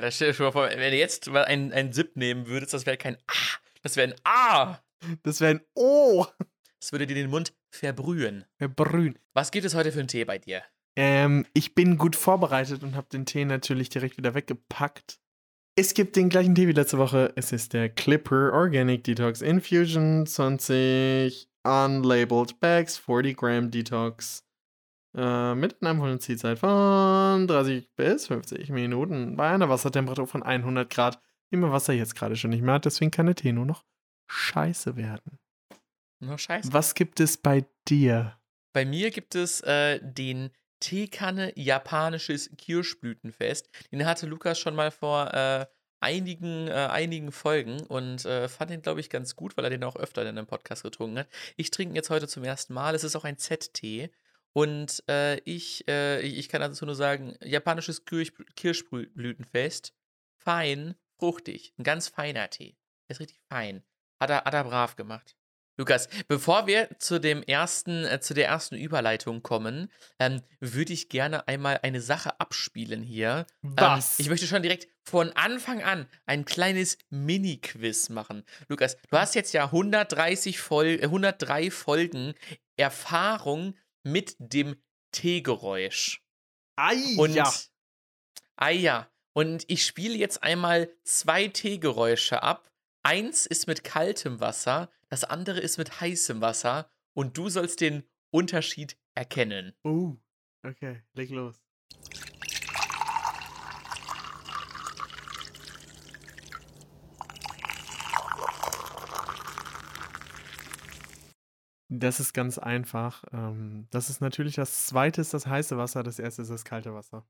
Da stell dir schon mal vor, wenn du jetzt mal einen, einen Sip nehmen würdest, das wäre kein A. Das wäre ein A. Das wäre ein O. Das würde dir den Mund verbrühen. Verbrühen. Was gibt es heute für einen Tee bei dir? Ähm, ich bin gut vorbereitet und habe den Tee natürlich direkt wieder weggepackt. Es gibt den gleichen Tee wie letzte Woche. Es ist der Clipper Organic Detox Infusion 20 Unlabeled Bags 40 Gramm Detox. Äh, mit einer Ziehzeit von 30 bis 50 Minuten bei einer Wassertemperatur von 100 Grad, wie man Wasser jetzt gerade schon nicht mehr hat. Deswegen kann der Tee nur noch scheiße werden. Nur scheiße. Was gibt es bei dir? Bei mir gibt es äh, den Teekanne japanisches Kirschblütenfest. Den hatte Lukas schon mal vor äh, einigen, äh, einigen Folgen und äh, fand den, glaube ich, ganz gut, weil er den auch öfter in einem Podcast getrunken hat. Ich trinke ihn jetzt heute zum ersten Mal. Es ist auch ein Z-Tee. Und äh, ich, äh, ich kann dazu nur sagen, japanisches Kirsch Kirschblütenfest, fein, fruchtig, ein ganz feiner Tee. Der ist richtig fein. Hat er, hat er brav gemacht. Lukas, bevor wir zu dem ersten, äh, zu der ersten Überleitung kommen, ähm, würde ich gerne einmal eine Sache abspielen hier. Was? Ähm, ich möchte schon direkt von Anfang an ein kleines Mini-Quiz machen. Lukas, du hast jetzt ja 130 Fol 103 Folgen Erfahrung mit dem T-Geräusch. Ei, Und ja. Ah ja. Und ich spiele jetzt einmal zwei T-Geräusche ab. Eins ist mit kaltem Wasser, das andere ist mit heißem Wasser. Und du sollst den Unterschied erkennen. Oh, okay, leg los. Das ist ganz einfach. Ähm, das ist natürlich das zweite ist das heiße Wasser, das erste ist das kalte Wasser.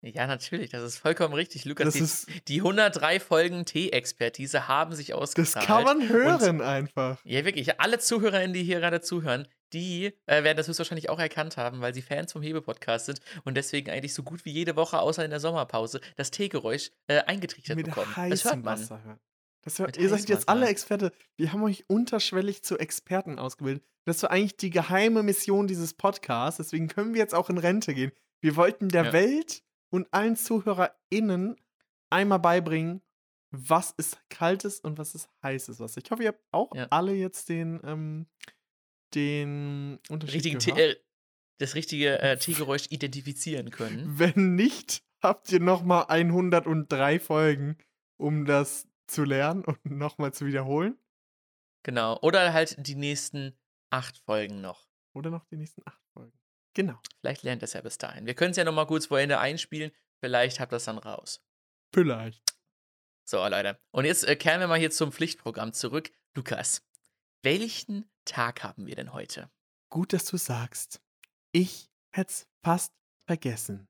Ja, natürlich, das ist vollkommen richtig, Lukas. Das Die, ist, die 103 Folgen T-Expertise haben sich das ausgezahlt. kann man Und hören einfach. Ja, wirklich. Alle ZuhörerInnen, die hier gerade zuhören, die äh, werden das höchstwahrscheinlich auch erkannt haben, weil sie Fans vom Hebe-Podcast sind und deswegen eigentlich so gut wie jede Woche, außer in der Sommerpause, das Teegeräusch äh, eingetrichtert Mit bekommen. Das hört heißem man. Wasser hören. Das Mit ihr seid jetzt alle. Experte. Wir haben euch unterschwellig zu Experten ausgebildet. Das war eigentlich die geheime Mission dieses Podcasts. Deswegen können wir jetzt auch in Rente gehen. Wir wollten der Ja. Welt und allen ZuhörerInnen einmal beibringen, was ist kaltes und was ist heißes Wasser. Ich hoffe, ihr habt auch Ja. alle jetzt den, ähm, den Unterschied gehört. äh, das richtige äh, Teegeräusch identifizieren können. Wenn nicht, habt ihr nochmal 103 Folgen, um das zu lernen und nochmal zu wiederholen. Genau. Oder halt die nächsten acht Folgen noch. Oder noch die nächsten acht Folgen. Genau. Vielleicht lernt es ja bis dahin. Wir können es ja nochmal kurz vor Ende einspielen. Vielleicht habt ihr das dann raus. Vielleicht. So, Leute. Und jetzt äh, kehren wir mal hier zum Pflichtprogramm zurück. Lukas, welchen Tag haben wir denn heute? Gut, dass du sagst. Ich hätte es fast vergessen.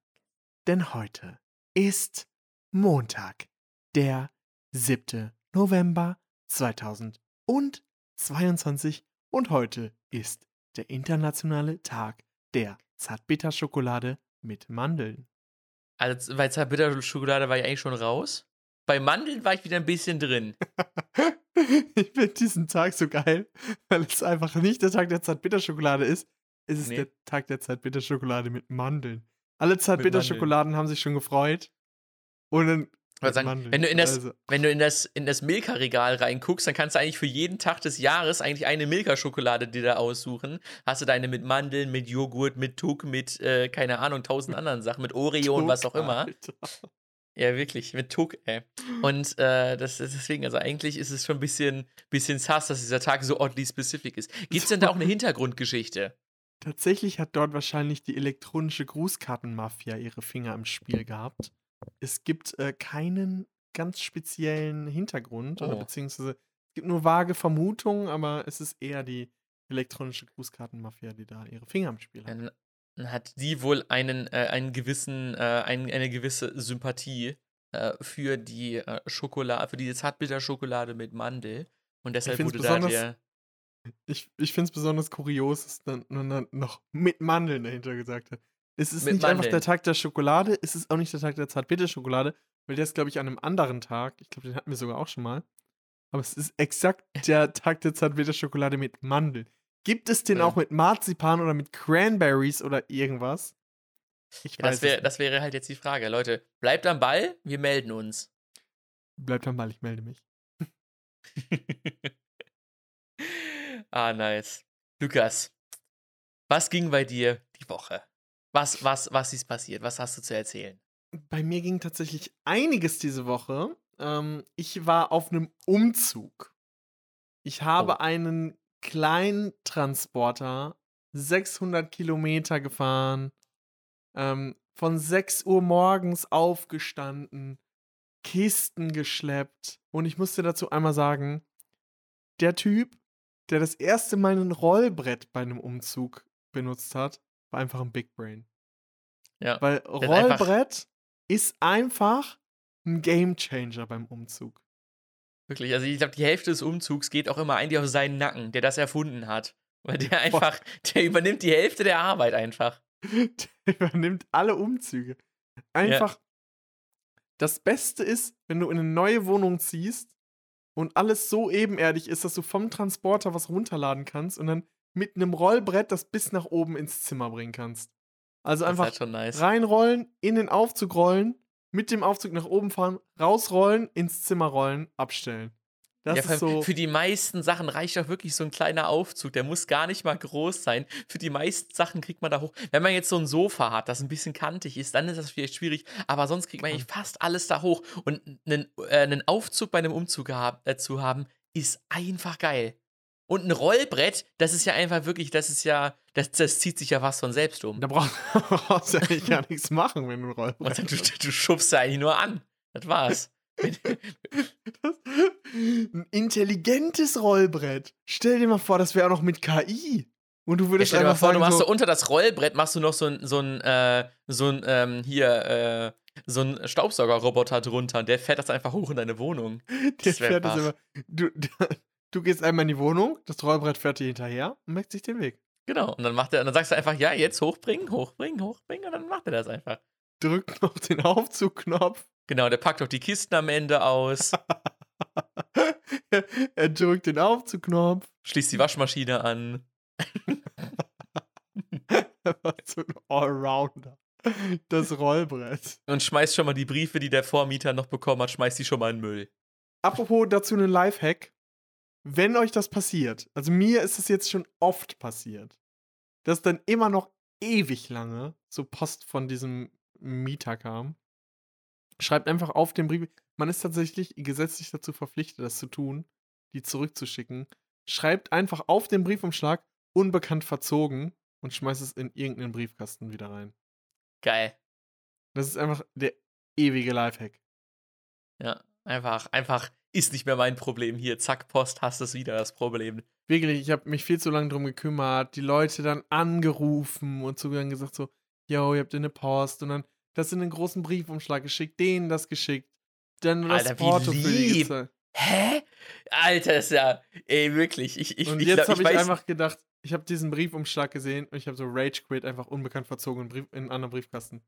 Denn heute ist Montag, der 7. November 2022 und heute ist der internationale Tag der Zartbitterschokolade mit Mandeln. Also, bei Zartbitterschokolade war ich eigentlich schon raus. Bei Mandeln war ich wieder ein bisschen drin. ich finde diesen Tag so geil, weil es einfach nicht der Tag der Zartbitterschokolade ist. Es ist Nee. der Tag der Zartbitterschokolade mit Mandeln. Alle Zartbitterschokoladen haben sich schon gefreut. Und dann. Wollte mit sagen, wenn du in das, Also, wenn du in das, in das Milka-Regal reinguckst, dann kannst du eigentlich für jeden Tag des Jahres eigentlich eine Milka-Schokolade dir da aussuchen. Hast du deine mit Mandeln, mit Joghurt, mit Tuck, mit, äh, keine Ahnung, tausend anderen Sachen, mit Oreo und was auch immer. Alter. Ja, wirklich, mit Tuck, ey. Und äh, das deswegen, also eigentlich ist es schon ein bisschen, bisschen sass, dass dieser Tag so oddly specific ist. Gibt es denn da auch eine Hintergrundgeschichte? Tatsächlich hat dort wahrscheinlich die elektronische Grußkartenmafia ihre Finger im Spiel gehabt. Es gibt äh, keinen ganz speziellen Hintergrund oder Oh. beziehungsweise es gibt nur vage Vermutungen, aber es ist eher die elektronische Grußkartenmafia, die da ihre Finger im Spiel hat. Dann, hat die wohl einen, äh, einen gewissen, äh, ein, eine gewisse Sympathie äh, für die äh, Schokolade, für die Zartbitterschokolade mit Mandel. Und deshalb wurde da der. Ich, ich finde es besonders kurios, dass dann, man dann noch mit Mandeln dahinter gesagt hat. Es ist Mit nicht einfach der Mandeln. Tag der Schokolade, es ist auch nicht der Tag der Zartbitterschokolade, weil der ist, glaube ich, an einem anderen Tag. Ich glaube, den hatten wir sogar auch schon mal. Aber es ist exakt der Tag der Zartbitterschokolade mit Mandeln. Gibt es den Ja. auch mit Marzipan oder mit Cranberries oder irgendwas? Ich Ja, das, weiß wär, das wäre halt jetzt die Frage. Leute, bleibt am Ball, wir melden uns. Bleibt am Ball, ich melde mich. ah, nice. Lukas, was ging bei dir die Woche? Was, was, was ist passiert? Was hast du zu erzählen? Bei mir ging tatsächlich einiges diese Woche. Ähm, ich war auf einem Umzug. Ich habe Oh. einen kleinen Transporter 600 Kilometer gefahren, ähm, von 6 Uhr morgens aufgestanden, Kisten geschleppt. Und ich musste dazu einmal sagen, der Typ, der das erste Mal ein Rollbrett bei einem Umzug benutzt hat, war einfach ein Big Brain. Ja. Weil Rollbrett ist einfach ein Gamechanger beim Umzug. Wirklich, also ich glaube, die Hälfte des Umzugs geht auch immer eigentlich auf seinen Nacken, der das erfunden hat. Weil der einfach, der übernimmt die Hälfte der Arbeit einfach. Der übernimmt alle Umzüge. Einfach. Das Beste ist, wenn du in eine neue Wohnung ziehst und alles so ebenerdig ist, dass du vom Transporter was runterladen kannst und dann mit einem Rollbrett das bis nach oben ins Zimmer bringen kannst. Also einfach halt schon nice. reinrollen, in den Aufzug rollen, mit dem Aufzug nach oben fahren, rausrollen, ins Zimmer rollen, abstellen. Das ja, so. für die meisten Sachen reicht auch wirklich so ein kleiner Aufzug. Der muss gar nicht mal groß sein. Für die meisten Sachen kriegt man da hoch. Wenn man jetzt so ein Sofa hat, das ein bisschen kantig ist, dann ist das vielleicht schwierig. Aber sonst kriegt man eigentlich fast alles da hoch. Und einen, äh, einen Aufzug bei einem Umzug gehab, äh, zu haben, ist einfach geil. Und ein Rollbrett, das ist ja einfach wirklich, das ist ja, das, das zieht sich ja was von selbst um. Da brauch- brauchst du eigentlich gar nichts machen, wenn du ein Rollbrett dann, du, hast. du schubst ja eigentlich nur an. Das war's. Das- Ein intelligentes Rollbrett. Stell dir mal vor, das wäre auch noch mit KI. Und du Ja, würdest stell dir mal vor, du sagen, machst so, unter das Rollbrett machst du noch so ein, so ein, äh, so ein, ähm, hier, äh, so ein Staubsaugerroboter drunter und der fährt das einfach hoch in deine Wohnung. der das wär fährt das immer. Du, du gehst einmal in die Wohnung, das Rollbrett fährt dir hinterher und merkt sich den Weg. Genau. Und dann macht er, und dann sagst du einfach, ja, jetzt hochbringen, hochbringen, hochbringen und dann macht er das einfach. Drückt noch den Aufzugknopf. Genau, der packt auch die Kisten am Ende aus, er, er drückt den Aufzugknopf. schließt die Waschmaschine an. Er war so ein Allrounder. Das Rollbrett. Und schmeißt schon mal die Briefe, die der Vormieter noch bekommen hat, schmeißt die schon mal in den Müll. Apropos dazu einen Lifehack. Wenn euch das passiert, also mir ist es jetzt schon oft passiert, dass dann immer noch ewig lange so Post von diesem Mieter kam. Schreibt einfach auf den Brief. Man ist tatsächlich gesetzlich dazu verpflichtet, das zu tun, die zurückzuschicken. Schreibt einfach auf den Briefumschlag unbekannt verzogen und schmeißt es in irgendeinen Briefkasten wieder rein. Geil. Das ist einfach der ewige Lifehack. Ja, einfach, einfach ist nicht mehr mein Problem hier. Zack, Post, hast es wieder das Problem. Wirklich, ich habe mich viel zu lange drum gekümmert, die Leute dann angerufen und dann gesagt so, yo, ihr habt eine Post und dann das in einen großen Briefumschlag geschickt, denen das geschickt, dann das Alter, wie Porto für die lieb. Hä? Alter, ist ja, ey, wirklich. Ich, ich, Und ich, jetzt habe ich, weiß, einfach gedacht, ich habe diesen Briefumschlag gesehen und ich habe so Rage Quit einfach unbekannt verzogen in, Brief, in einen anderen Briefkasten.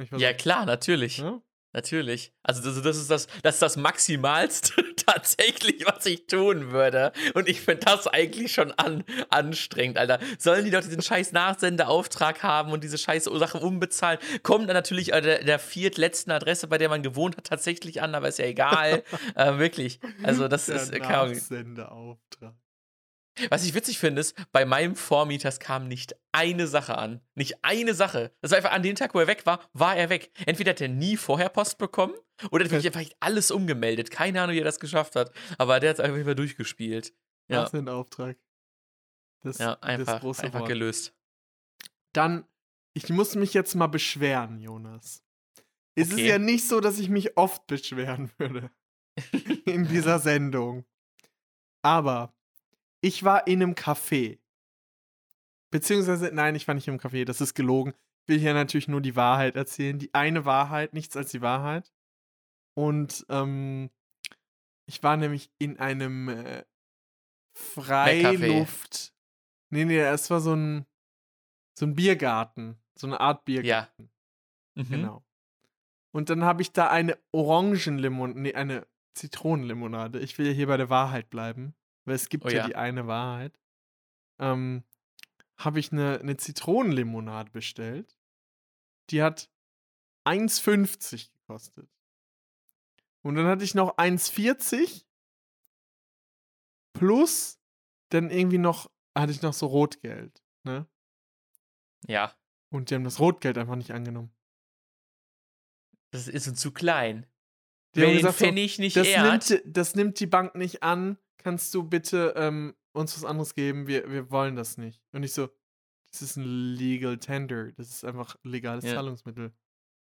Ich Ja, so, klar, natürlich. ja? Natürlich. Also, das, das, ist das, das ist das Maximalste tatsächlich, was ich tun würde. Und ich finde das eigentlich schon an, anstrengend, Alter. Sollen die doch diesen scheiß Nachsendeauftrag haben und diese scheiß Sachen umbezahlen? Kommt dann natürlich äh, der, der viertletzten Adresse, bei der man gewohnt hat, tatsächlich an, aber ist ja egal. äh, wirklich. Also, das ist. äh. Nachsendeauftrag. Was ich witzig finde, ist, bei meinem Vormieter es kam nicht eine Sache an. Nicht eine Sache. Das war einfach an dem Tag, wo er weg war, war er weg. Entweder hat er nie vorher Post bekommen oder hat wirklich einfach alles umgemeldet. Keine Ahnung, wie er das geschafft hat. Aber der hat es einfach durchgespielt. Ja. Das, ja das einfach, große einfach Wort. gelöst. Dann, ich muss mich jetzt mal beschweren, Jonas. Es ist Okay. ja nicht so, dass ich mich oft beschweren würde in dieser Sendung. Aber ich war in einem Café. Beziehungsweise, nein, ich war nicht im Café, das ist gelogen. Ich will hier natürlich nur die Wahrheit erzählen. Die eine Wahrheit, nichts als die Wahrheit. Und ähm, ich war nämlich in einem äh, Freiluft. Nee, nee, es war so ein, so ein Biergarten. So eine Art Biergarten. Mhm. Genau. Und dann habe ich da eine Orangenlimonade, nee, eine Zitronenlimonade. Ich will ja hier bei der Wahrheit bleiben, weil es gibt Oh ja. ja. die eine Wahrheit. Ähm, habe ich eine, eine Zitronenlimonade bestellt. die hat 1,50 gekostet. Und dann hatte ich noch 1,40 plus dann irgendwie noch, hatte ich noch so Rotgeld, ne? Ja. Und die haben das Rotgeld einfach nicht angenommen. Das ist uns zu klein. Die Wenn haben gesagt, Pfennig nicht das, ehrt. nimmt, das nimmt die Bank nicht an. Kannst du bitte ähm, uns was anderes geben? Wir, wir wollen das nicht. Und ich so, das ist ein Legal Tender. Das ist einfach ein legales Ja. Zahlungsmittel.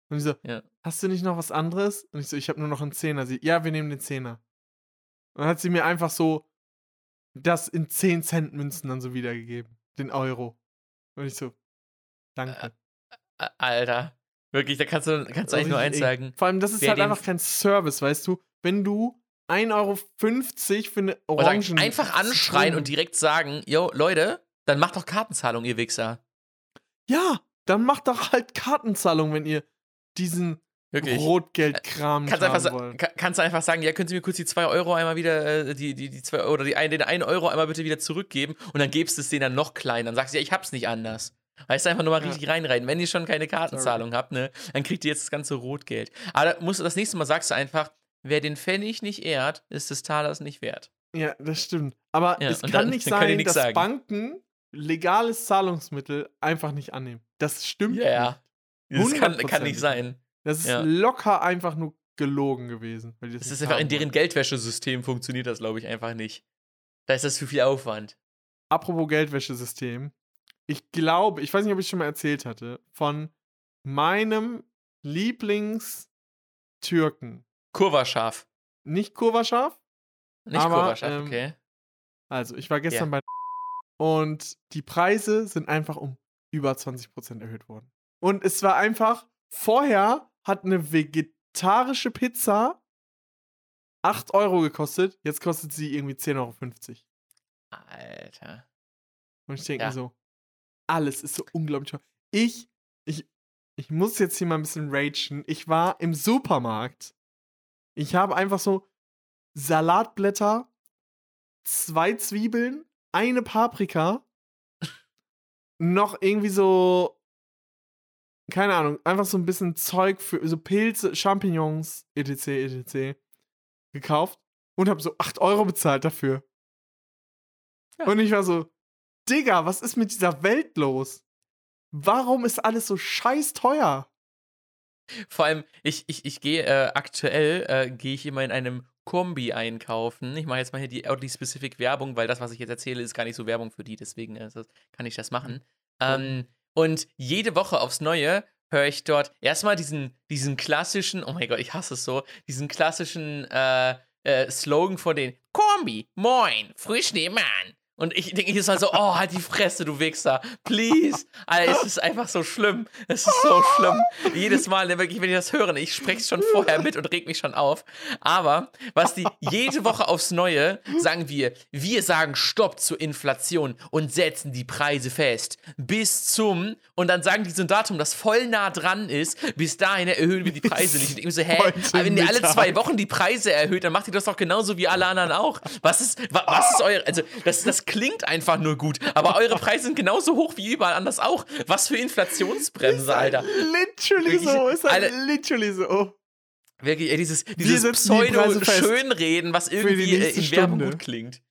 Und ich so, Ja. hast du nicht noch was anderes? Und ich so, ich habe nur noch einen Zehner. Sie, ja, wir nehmen den Zehner. Und dann hat sie mir einfach so das in 10 Cent Münzen dann so wiedergegeben. Den Euro. Und ich so, danke. Alter. Wirklich, da kannst du, kannst du eigentlich nur eins sagen. Vor allem, das ist halt einfach kein Service, weißt du? Wenn du 1,50 Euro für eine Orangen... einfach anschreien und direkt sagen, yo, Leute, dann macht doch Kartenzahlung, ihr Wichser. Ja, dann macht doch halt Kartenzahlung, wenn ihr diesen Wirklich. Rotgeldkram Kannst einfach, wollt. ka- kannst du einfach sagen, ja, können Sie mir kurz die 2 Euro einmal wieder, äh, die, die, die 2 Euro, oder die den 1 Euro einmal bitte wieder zurückgeben und dann gibst du es denen dann noch kleiner. Dann sagst du, ja, ich hab's nicht anders. Weißt du, einfach nur mal Ja. richtig reinreiten. Wenn ihr schon keine Kartenzahlung habt, ne, dann kriegt ihr jetzt das ganze Rotgeld. Aber musst du, das nächste Mal sagst du einfach, wer den Pfennig nicht ehrt, ist des Talers nicht wert. Ja, das stimmt. Aber Ja, es kann dann- nicht dann sein, dass sagen. Banken legales Zahlungsmittel einfach nicht annehmen. Das stimmt Ja, ja. nicht. Das kann, kann 100%. nicht sein. Das ist Ja. locker einfach nur gelogen gewesen. Das nicht ist einfach in deren. Geldwäschesystem funktioniert das, glaube ich, einfach nicht. Da ist das zu viel Aufwand. Apropos Geldwäschesystem. Ich glaube, ich weiß nicht, ob ich schon mal erzählt hatte, von meinem Lieblingstürken. Kurverscharf. Nicht Kurvaschaf, Nicht Aber, Kurverscharf, ähm, okay. Also, ich war gestern bei und die Preise sind einfach um über 20% erhöht worden. Und es war einfach, vorher hat eine vegetarische Pizza 8 Euro gekostet, jetzt kostet sie irgendwie 10,50 Euro. Alter. Und ich denke Ja. mir so, alles ist so unglaublich teuer. Ich, ich, ich muss jetzt hier mal ein bisschen ragen. Ich war im Supermarkt. Ich habe einfach so Salatblätter, zwei Zwiebeln, eine Paprika, noch irgendwie so, keine Ahnung, einfach so ein bisschen Zeug für so Pilze, Champignons, etc., etc. gekauft und habe so 8 Euro bezahlt dafür. Ja. Und ich war so, Digga, was ist mit dieser Welt los? Warum ist alles so scheiß teuer? Vor allem, ich, ich, ich gehe äh, aktuell, äh, gehe ich immer in einem Kombi einkaufen. Ich mache jetzt mal hier die Oddly Specific Werbung, weil das, was ich jetzt erzähle, ist gar nicht so Werbung für die, deswegen äh, kann ich das machen. Ähm, und jede Woche aufs Neue höre ich dort erstmal diesen, diesen klassischen, oh mein Gott, ich hasse es so, diesen klassischen äh, äh, Slogan von den Kombi, moin, frisch nebenan. Und ich denke jedes Mal so, oh, halt die Fresse, du Wichser. Please. Alter, es ist einfach so schlimm. Es ist so schlimm. Jedes Mal, ne, wirklich, wenn ich das höre, ich spreche es schon vorher mit und reg mich schon auf. Aber was die jede Woche aufs Neue sagen wir, wir sagen Stopp zur Inflation und setzen die Preise fest. Bis zum, und dann sagen die so ein Datum, das voll nah dran ist, bis dahin erhöhen wir die Preise nicht. Und ich so, hä? Aber wenn ihr alle zwei Wochen die Preise erhöht, dann macht ihr das doch genauso wie alle anderen auch. Was ist, wa, was ist euer, also das, das klingt einfach nur gut, aber eure Preise sind genauso hoch wie überall anders auch. Was für Inflationsbremse, Alter. Literally Wirklich, so, ist halt Alter. literally so. Wirklich, ey, dieses, dieses Pseudo-Schönreden, was irgendwie äh, in Werbung gut klingt.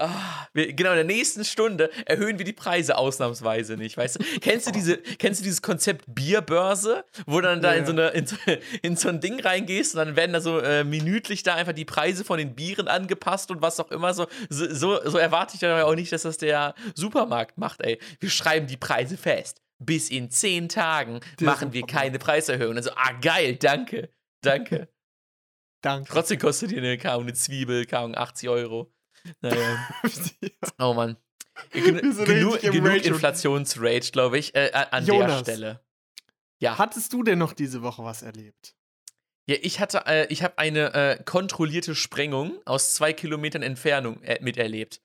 Ah, wir, genau, in der nächsten Stunde erhöhen wir die Preise ausnahmsweise nicht, weißt du? Kennst du, diese, kennst du dieses Konzept Bierbörse, wo du dann da Ja, in, so eine, in, so, in so ein Ding reingehst und dann werden da so äh, minütlich da einfach die Preise von den Bieren angepasst und was auch immer. So, so, so, so erwarte ich ja auch nicht, dass das der Supermarkt macht, ey. Wir schreiben die Preise fest. Bis in zehn Tagen machen wir keine Preiserhöhung. Also, ah, geil, danke. Danke. Danke. Trotzdem kostet dir eine, Ahnung, eine Zwiebel, Ahnung, 80 Euro. Naja. Oh Mann. Gen genug genug Inflationsrage, glaube ich, äh, an der Jonas. Stelle. Ja. Hattest du denn noch diese Woche was erlebt? ja, ich hatte, äh, ich habe eine äh, kontrollierte Sprengung aus zwei Kilometern Entfernung äh, miterlebt.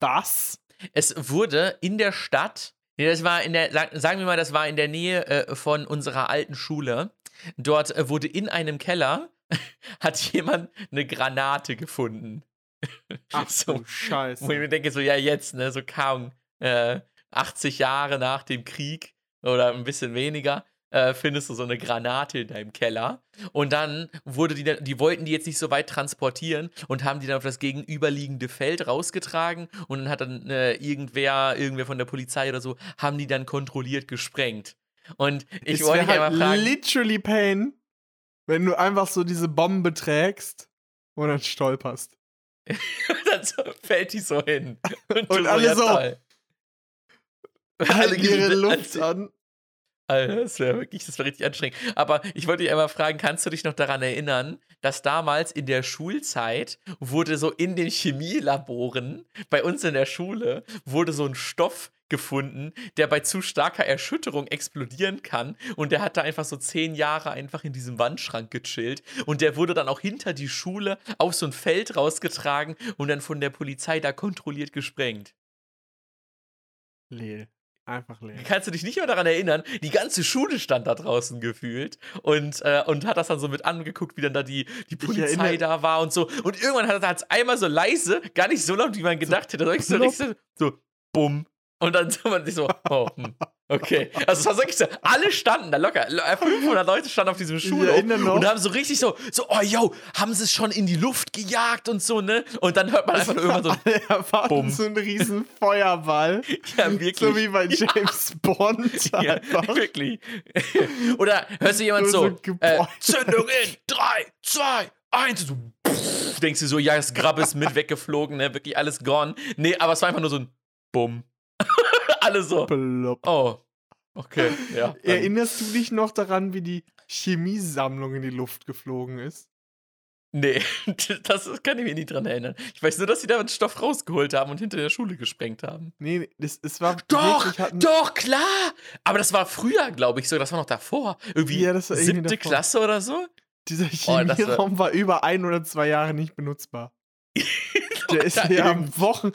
Was? Es wurde in der Stadt, nee, das war in der, sag, sagen wir mal, das war in der Nähe äh, von unserer alten Schule. Dort äh, wurde in einem Keller hat jemand eine Granate gefunden. Ach So, Scheiße. Wo ich mir denke, so, ja, jetzt, ne, so kaum äh, 80 Jahre nach dem Krieg oder ein bisschen weniger, äh, findest du so eine Granate in deinem Keller. Und dann wurde die, die wollten die jetzt nicht so weit transportieren und haben die dann auf das gegenüberliegende Feld rausgetragen und dann hat dann äh, irgendwer, irgendwer von der Polizei oder so, haben die dann kontrolliert gesprengt. Und ich Es wollte halt einmal fragen. literally pain, wenn du einfach so diese Bombe trägst und dann stolperst. Dann so fällt die so hin. Und, Und alle so toll. Halten ihre Luft an. Alter, das wäre wirklich, das wäre richtig anstrengend. Aber ich wollte dich einmal fragen, kannst du dich noch daran erinnern, dass damals in der Schulzeit wurde so in den Chemielaboren bei uns in der Schule wurde so ein Stoff gefunden, der bei zu starker Erschütterung explodieren kann und der hat da einfach so zehn Jahre einfach in diesem Wandschrank gechillt und der wurde dann auch hinter die Schule auf so ein Feld rausgetragen und dann von der Polizei da kontrolliert gesprengt. Lehl. Einfach lehl. Kannst du dich nicht mehr daran erinnern? Die ganze Schule stand da draußen gefühlt und, äh, und hat das dann so mit angeguckt, wie dann da die, die Polizei da war und so. Und irgendwann hat es einmal so leise, gar nicht so laut, wie man gedacht hätte. So, so, plopp. richtig so, so, bumm. Und dann so man sich so, oh, hm, okay. Also es war wirklich so, alle standen da locker. lo- 500 Leute standen auf diesem Schulhof noch. und haben so richtig so, so, oh, yo, haben sie es schon in die Luft gejagt und so, ne? Und dann hört man einfach nur irgendwann so, Alle erwarten Bumm. so einen riesen Feuerball. ja, wirklich. So wie bei James Bond Ja, einfach. wirklich. Oder hörst du jemand so, so äh. Zündung in 3, 2, 1, so, pff, denkst du so, ja, das Grab ist mit weggeflogen, ne, wirklich alles gone. Nee, aber es war einfach nur so ein Bumm. Alle so, Plopp. oh, okay, ja. Erinnerst du dich noch daran, wie die Chemiesammlung in die Luft geflogen ist? Nee, das kann ich mich nicht dran erinnern. Ich weiß nur, dass sie da einen Stoff rausgeholt haben und hinter der Schule gesprengt haben. Nee, das, es war Doch, wirklich, hatten, doch, klar. Aber das war früher, glaube ich, so. Das war noch davor. Irgendwie Ja, das war irgendwie siebte davor. Klasse oder so. dieser Oh, das war- Chemieraum war über ein oder zwei Jahre nicht benutzbar. Der ist ja am Wochen.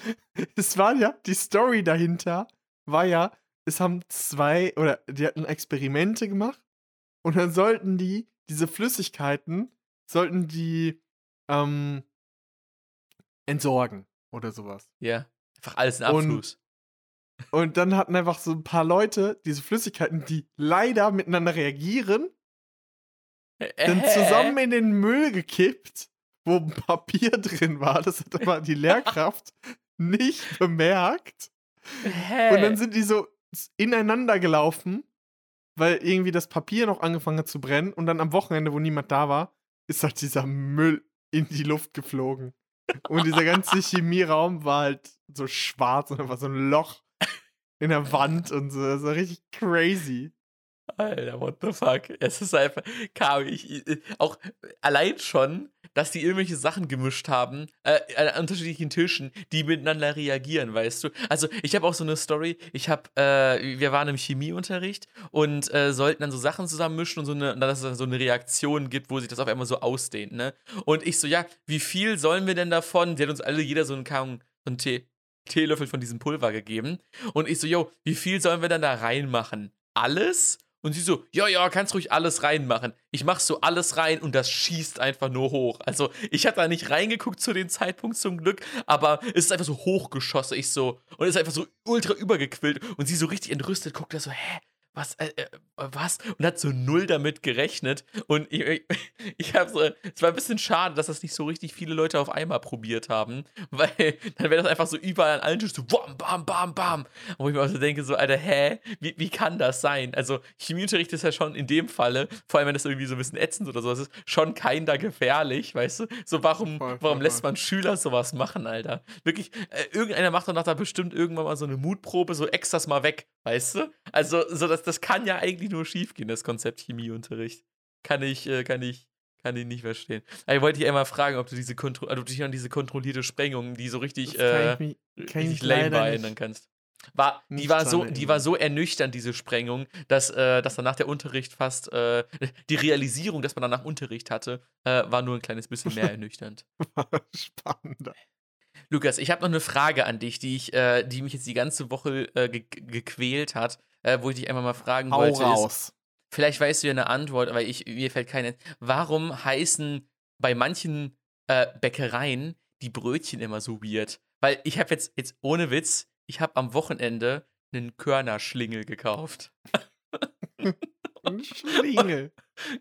Es war ja, die Story dahinter war ja, es haben zwei, oder die hatten Experimente gemacht und dann sollten die, diese Flüssigkeiten, sollten die ähm, entsorgen oder sowas. Ja, einfach alles in Und- Abfluss. Und dann hatten einfach so ein paar Leute diese Flüssigkeiten, die leider miteinander reagieren, dann Hä? zusammen in den Müll gekippt, wo ein Papier drin war. Das hat aber die Lehrkraft nicht bemerkt. Hä? Und dann sind die so ineinander gelaufen, weil irgendwie das Papier noch angefangen hat zu brennen. Und dann am Wochenende, wo niemand da war, ist halt dieser Müll in die Luft geflogen. Und dieser ganze Chemieraum war halt so schwarz und einfach so ein Loch in der Wand und so. Das war richtig crazy. Alter, what the fuck? Es ist einfach, Karo, ich, ich, auch allein schon, dass die irgendwelche Sachen gemischt haben, äh, an unterschiedlichen Tischen, die miteinander reagieren, weißt du? Also, ich habe auch so eine Story, ich habe, äh, wir waren im Chemieunterricht und äh, sollten dann so Sachen zusammenmischen und so eine, dass es dann so eine Reaktion gibt, wo sich das auf einmal so ausdehnt, ne? Und ich so, ja, wie viel sollen wir denn davon? Die hat uns alle jeder so einen, Kaum- so Tee, Teelöffel von diesem Pulver gegeben. Und ich so, yo, wie viel sollen wir denn da reinmachen? Alles? Und sie so, ja, ja, kannst ruhig alles reinmachen. Ich mach so alles rein und das schießt einfach nur hoch. Also, ich habe da nicht reingeguckt zu dem Zeitpunkt zum Glück, aber es ist einfach so hochgeschossen. Ich so, und es ist einfach so ultra übergequillt. Und sie so richtig entrüstet guckt da so, hä? Was, äh, äh, was? Und hat so null damit gerechnet. Und ich, ich, ich habe so, es war ein bisschen schade, dass das nicht so richtig viele Leute auf einmal probiert haben, weil dann wäre das einfach so überall an allen Tischen so, bam, bam, bam, bam. Wo ich mir auch so denke, so, Alter, hä? Wie, wie kann das sein? Also, Chemieunterricht ist ja schon in dem Falle, vor allem wenn das irgendwie so ein bisschen ätzend oder sowas ist, schon keiner gefährlich, weißt du? So, warum, warum lässt man Schüler sowas machen, Alter? Wirklich, äh, irgendeiner macht danach da bestimmt irgendwann mal so eine Mutprobe, so extras mal weg, weißt du? Also, so das, das kann ja eigentlich nur schief gehen, das Konzept Chemieunterricht. Kann ich, äh, kann ich, kann ich nicht verstehen. Aber ich wollte dich einmal fragen, ob du diese Kontro also, ob du dich an diese kontrollierte Sprengung, die so richtig, äh, ich mich- richtig lame war, erinnern kannst. War, die, nicht war so, die war so ernüchternd, diese Sprengung, dass, äh, dass danach der Unterricht fast, äh, die Realisierung, dass man danach Unterricht hatte, äh, war nur ein kleines bisschen mehr ernüchternd. Spannender. Lukas, ich habe noch eine Frage an dich, die, ich, äh, die mich jetzt die ganze Woche äh, ge gequält hat, äh, wo ich dich einfach mal fragen Hau wollte. Ist, raus. vielleicht weißt du ja eine Antwort, aber ich, mir fällt keine. Warum heißen bei manchen äh, Bäckereien die Brötchen immer so weird? Weil ich habe jetzt, jetzt ohne Witz, ich habe am Wochenende einen Körnerschlingel gekauft. Ein Schlingel.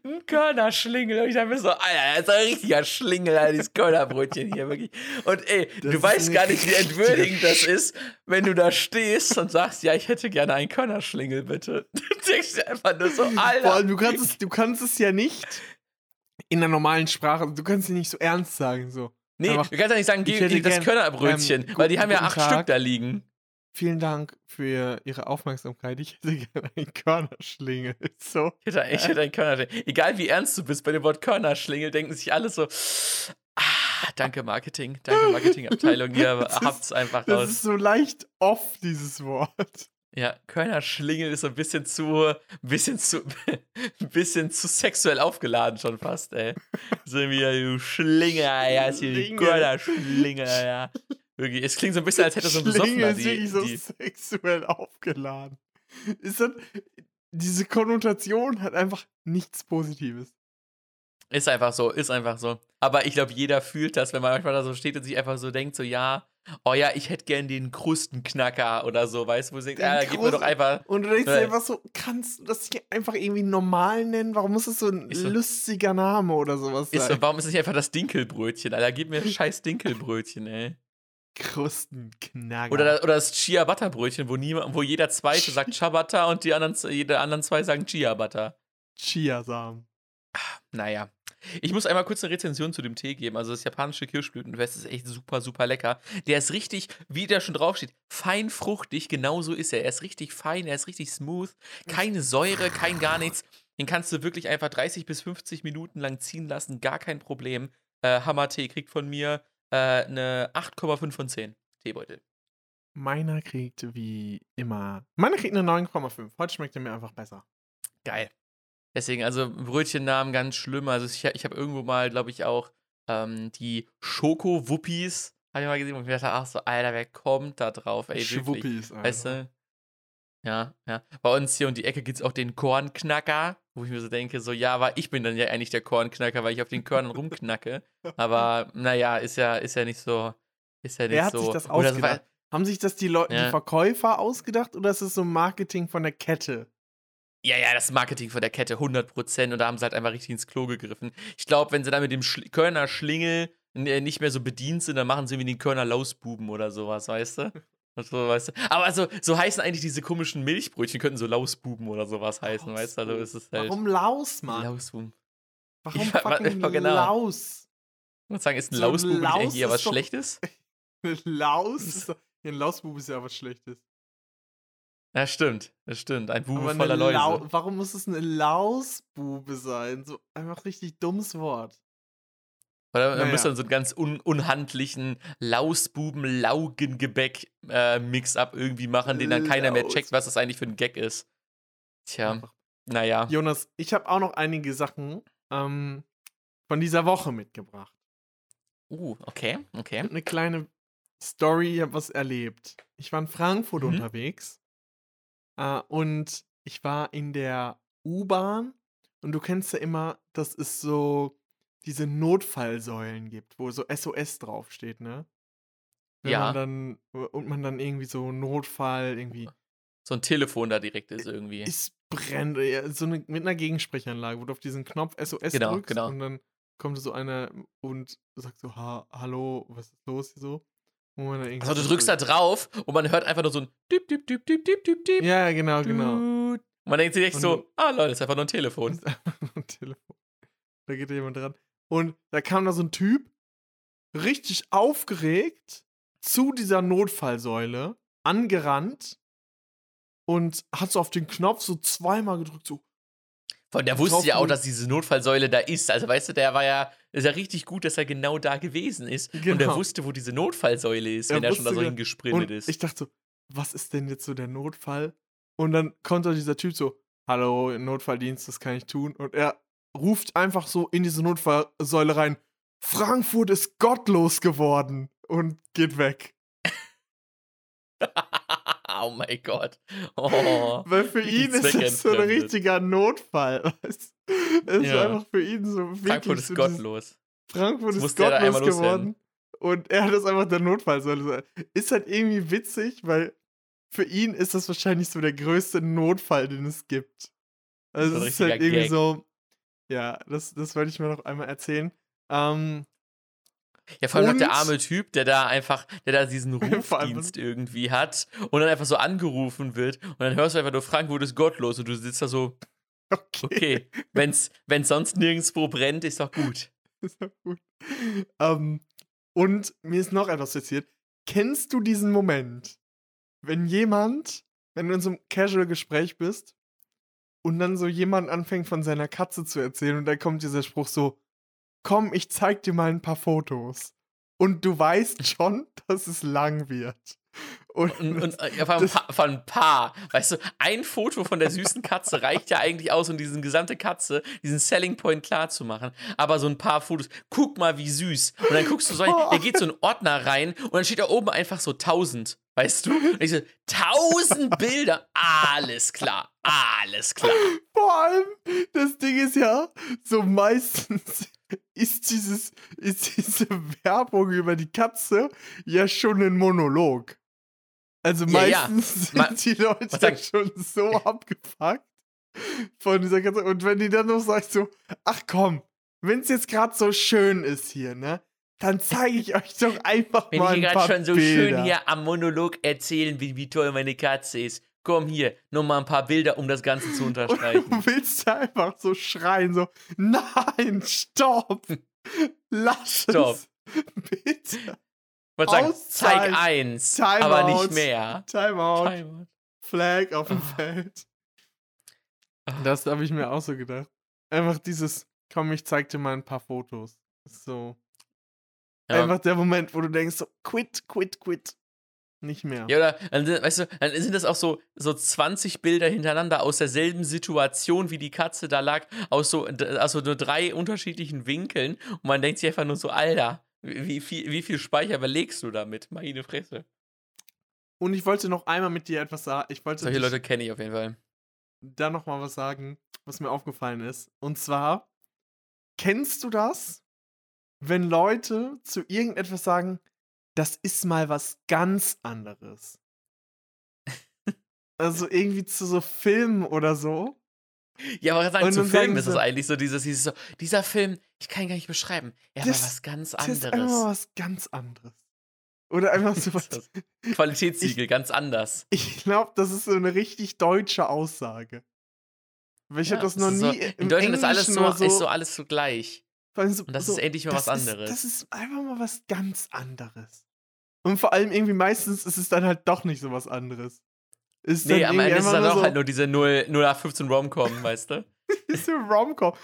Ein Körnerschlingel. Und ich dachte mir so, Alter, das ist ein richtiger Schlingel, Alter, dieses Körnerbrötchen hier, wirklich. Und ey, Das du weißt gar nicht, wie entwürdigend das ist, wenn du da stehst und sagst, ja, ich hätte gerne einen Körnerschlingel, bitte. Du denkst dir einfach nur so, Vor Alter. allem, du kannst, es, du kannst es ja nicht in der normalen Sprache, du kannst es nicht so ernst sagen, so. Nee, einfach, du kannst ja nicht sagen, gib das gern, Körnerbrötchen, ähm, weil die haben ja acht Tag. Stück da liegen. Vielen Dank für Ihre Aufmerksamkeit. Ich hätte gerne einen Körnerschlingel. So. Ich hätte, ich hätte einen Körnerschlingel. Egal wie ernst du bist bei dem Wort Körnerschlingel, denken sich alle so, ah, danke Marketing, danke Marketingabteilung, ihr Das ist- habt's einfach Das raus. ist so leicht off, dieses Wort. Ja, Kölner Schlingel ist so ein bisschen zu, ein bisschen zu, ein bisschen zu sexuell aufgeladen schon fast, ey. So wie, du Schlinger, ja, ist hier die Schlingel. Kölner Schlinger, ja. Wirklich, es klingt so ein bisschen, als hätte so ein Besoffener ist die, so die, sexuell aufgeladen. Ist das, diese Konnotation hat einfach nichts Positives. Ist einfach so, ist einfach so. Aber ich glaube, jeder fühlt das, wenn man manchmal da so steht und sich einfach so denkt, so, ja, oh ja, ich hätte gern den Krustenknacker oder so, weißt du, wo sie denkt, Den ah, gib mir doch einfach. Und du denkst dir Äh. einfach so, kannst du das hier einfach irgendwie normal nennen? Warum muss das so ein Ist so. lustiger Name oder sowas Ist sein? so, warum ist es nicht einfach das Dinkelbrötchen, Alter? Gib mir scheiß Dinkelbrötchen, ey. Krustenknacker. Oder, das- oder das Chia Butter Brötchen, wo, niemand, wo jeder zweite sagt Ciabatta und die anderen, jede anderen zwei sagen Chia Butter. Chiasamen. Naja. Ich muss einmal kurz eine Rezension zu dem Tee geben. Also das japanische Kirschblütenfest ist echt super, super lecker. Der ist richtig, wie der schon draufsteht, fein fruchtig, genauso ist er. Er ist richtig fein, er ist richtig smooth. Keine Säure, kein gar nichts. Den kannst du wirklich einfach 30 bis 50 Minuten lang ziehen lassen, gar kein Problem. Äh, Hammer-Tee kriegt von mir äh, eine 8,5 von 10. Teebeutel. Meiner kriegt wie immer. Meiner kriegt eine 9,5. Heute schmeckt er mir einfach besser. Geil. Deswegen, also Brötchennamen ganz schlimm. Also ich, ich habe irgendwo mal, glaube ich, auch ähm, die Schoko-Wuppis, habe ich mal gesehen, und ich dachte, ach so, Alter, wer kommt da drauf, ey, wirklich. Schwuppis. Alter. Weißt du? Ja, ja. Bei uns hier um die Ecke gibt es auch den Kornknacker, wo ich mir so denke, so, ja, aber ich bin dann ja eigentlich der Kornknacker, weil ich auf den Körnern rumknacke. Aber naja, ist ja, ist ja nicht so, ist ja nicht Wer hat so. sich das Oder so, ausgedacht? Haben sich das die Leute, Ja. die Verkäufer ausgedacht oder ist es so Marketing von der Kette? Ja, ja, das Marketing von der Kette 100% und da haben sie halt einfach richtig ins Klo gegriffen. Ich glaube, wenn sie dann mit dem Schli Körner Schlingel n- nicht mehr so bedient sind, dann machen sie wie den Körner Lausbuben oder sowas, weißt du? Und So, weißt du? Aber also, so heißen eigentlich diese komischen Milchbrötchen, könnten so Lausbuben oder sowas heißen, weißt du? Also ist es halt. Warum Laus, Mann? Lausbuben. Warum Ich- fucking ma- genau. Laus? Ich muss sagen, ist ein So Lausbube nicht Laus eigentlich eher was doch- Schlechtes? Laus? Ist doch, ja, ein Lausbub ist ja was Schlechtes. Ja, stimmt. Das stimmt. Ein Bube voller. Lau warum muss es eine Lausbube sein? So einfach richtig dummes Wort. Oder man Naja. müsste dann so einen ganz un unhandlichen Lausbuben-Laugengebäck-Mix-up irgendwie machen, den dann keiner mehr checkt, was das eigentlich für ein Gag ist. Tja, naja. Jonas, ich habe auch noch einige Sachen ähm, von dieser Woche mitgebracht. Uh, okay, okay. Eine kleine Story, ich habe was erlebt. Ich war in Frankfurt Mhm. unterwegs äh, und ich war in der U-Bahn und du kennst ja immer, dass es so diese Notfallsäulen gibt, wo so SOS draufsteht, ne? Wenn Ja. man dann, und man dann irgendwie so Notfall, irgendwie, So ein Telefon da direkt ist irgendwie. es brennt, ja, so eine, mit einer Gegensprechanlage, wo du auf diesen Knopf SOS Genau, drückst genau. und dann kommt so einer und sagt so, ha, hallo, was ist los hier so? Also du drückst da drauf und man hört einfach nur so ein Düp, Düp, Düp, Düp, Düp, Düp, Düp. Ja, genau, genau. Und man denkt sich echt Und so, ah Leute, das ist einfach nur ein Telefon. ist einfach nur ein Telefon. Da geht jemand dran. Und da kam da so ein Typ, richtig aufgeregt, zu dieser Notfallsäule, angerannt und hat so auf den Knopf so zweimal gedrückt, so, Von der wusste ja auch, dass diese Notfallsäule da ist. Also weißt du, der war ja, ist ja richtig gut, dass er genau da gewesen ist. Und er Genau. wusste, wo diese Notfallsäule ist, Er wenn er schon da so genau- hingesprintet ist. ich dachte so, was ist denn jetzt so der Notfall? Und dann kommt da dieser Typ so, hallo, Notfalldienst, das kann ich tun. Und er ruft einfach so in diese Notfallsäule rein, Frankfurt ist gottlos geworden und geht weg. oh mein Gott. Oh. Weil für ihn ist das so ein richtiger Notfall. Es ist Ja. einfach für ihn so wirklich Frankfurt ist gottlos. Frankfurt ist gottlos geworden. Und er hat das einfach der Notfallsäule. sein. Ist halt irgendwie witzig, weil für ihn ist das wahrscheinlich so der größte Notfall, den es gibt. Also es ist halt irgendwie Gag. so, ja, das, das wollte ich mir noch einmal erzählen. Ähm, Ja, vor allem noch der arme Typ, der da einfach, der da diesen Rufdienst irgendwie hat und dann einfach so angerufen wird und dann hörst du einfach nur, Frankfurt ist gottlos und du sitzt da so, okay. okay, wenn's, wenn's sonst nirgendwo brennt, ist doch gut. ist doch gut. Ähm, und mir ist noch etwas passiert. Kennst du diesen Moment, wenn jemand, wenn du in so einem Casual-Gespräch bist und dann so jemand anfängt von seiner Katze zu erzählen und dann kommt dieser Spruch so, komm, ich zeig dir mal ein paar Fotos. Und du weißt schon, dass es lang wird. Und, Und, und äh, von, ein das- paar, von ein paar, weißt du, ein Foto von der süßen Katze reicht ja eigentlich aus, um diesen gesamte Katze, diesen Selling Point klar zu machen. Aber so ein paar Fotos, guck mal, wie süß. Und dann guckst du so, da geht so ein Ordner rein und dann steht da oben einfach so 1000, weißt du? Und ich so, 1000 Bilder, alles klar, alles klar. Vor allem, das Ding ist ja, so meistens ist dieses, ist diese Werbung über die Katze ja schon ein Monolog. Also Ja, ja. meistens Ma- sind die Leute ja schon so abgefuckt von dieser Katze. Und wenn die dann noch sagt so, ach komm, wenn es jetzt gerade so schön ist hier, ne, dann zeige ich euch doch einfach Wenn mal ich hier paar gerade schon so Bilder. schön hier am Monolog erzählen, wie, wie toll meine Katze ist. Komm hier, nur mal ein paar Bilder, um das Ganze zu Und unterstreichen. du willst da einfach so schreien, so, nein, stopp, lass Stopp. es, bitte, Ich wollte sagen, zeig eins, Time aber nicht mehr. Timeout, Timeout. Flag auf dem Ah. Feld. Ah. Das habe ich mir auch so gedacht. Einfach dieses, komm, ich zeig dir mal ein paar Fotos. So, Ja. einfach der Moment, wo du denkst, so, quit, quit, quit. Nicht mehr. Ja, oder, dann, sind- weißt du, dann sind das auch so, so 20 Bilder hintereinander aus derselben Situation, wie die Katze da lag, aus so, also nur drei unterschiedlichen Winkeln. Und man denkt sich einfach nur so, Alter, wie, viel, wie viel Speicher belegst du damit? Meine Fresse. Und ich wollte noch einmal mit dir etwas sagen. Ich wollte Solche Leute kenne ich auf jeden Fall. da noch mal was sagen, was mir aufgefallen ist. Und zwar, kennst du das, wenn Leute zu irgendetwas sagen, das ist mal was ganz anderes? also irgendwie zu so Filmen oder so. Ja, aber sagen, Und zu Filmen ist es eigentlich so, dieses, dieses so, dieser Film, ich kann ihn gar nicht beschreiben. Er war Das- was ganz Das ist einfach anderes. mal was ganz anderes. Oder einfach so was. Qualitätssiegel, ganz anders. Ich glaube, das ist so eine richtig deutsche Aussage. Weil ich Ja, habe das noch ist nie. So, im in Deutschland ist alles so, so, ist so alles so gleich. so, Und das so, ist endlich mal was ist, anderes. Das ist einfach mal was ganz anderes. Und vor allem irgendwie meistens ist es dann halt doch nicht so was anderes. Ist Nee, am Ende ist dann auch so, halt nur diese 0, 0815 Rom-Com, weißt du? ist ein Romcom.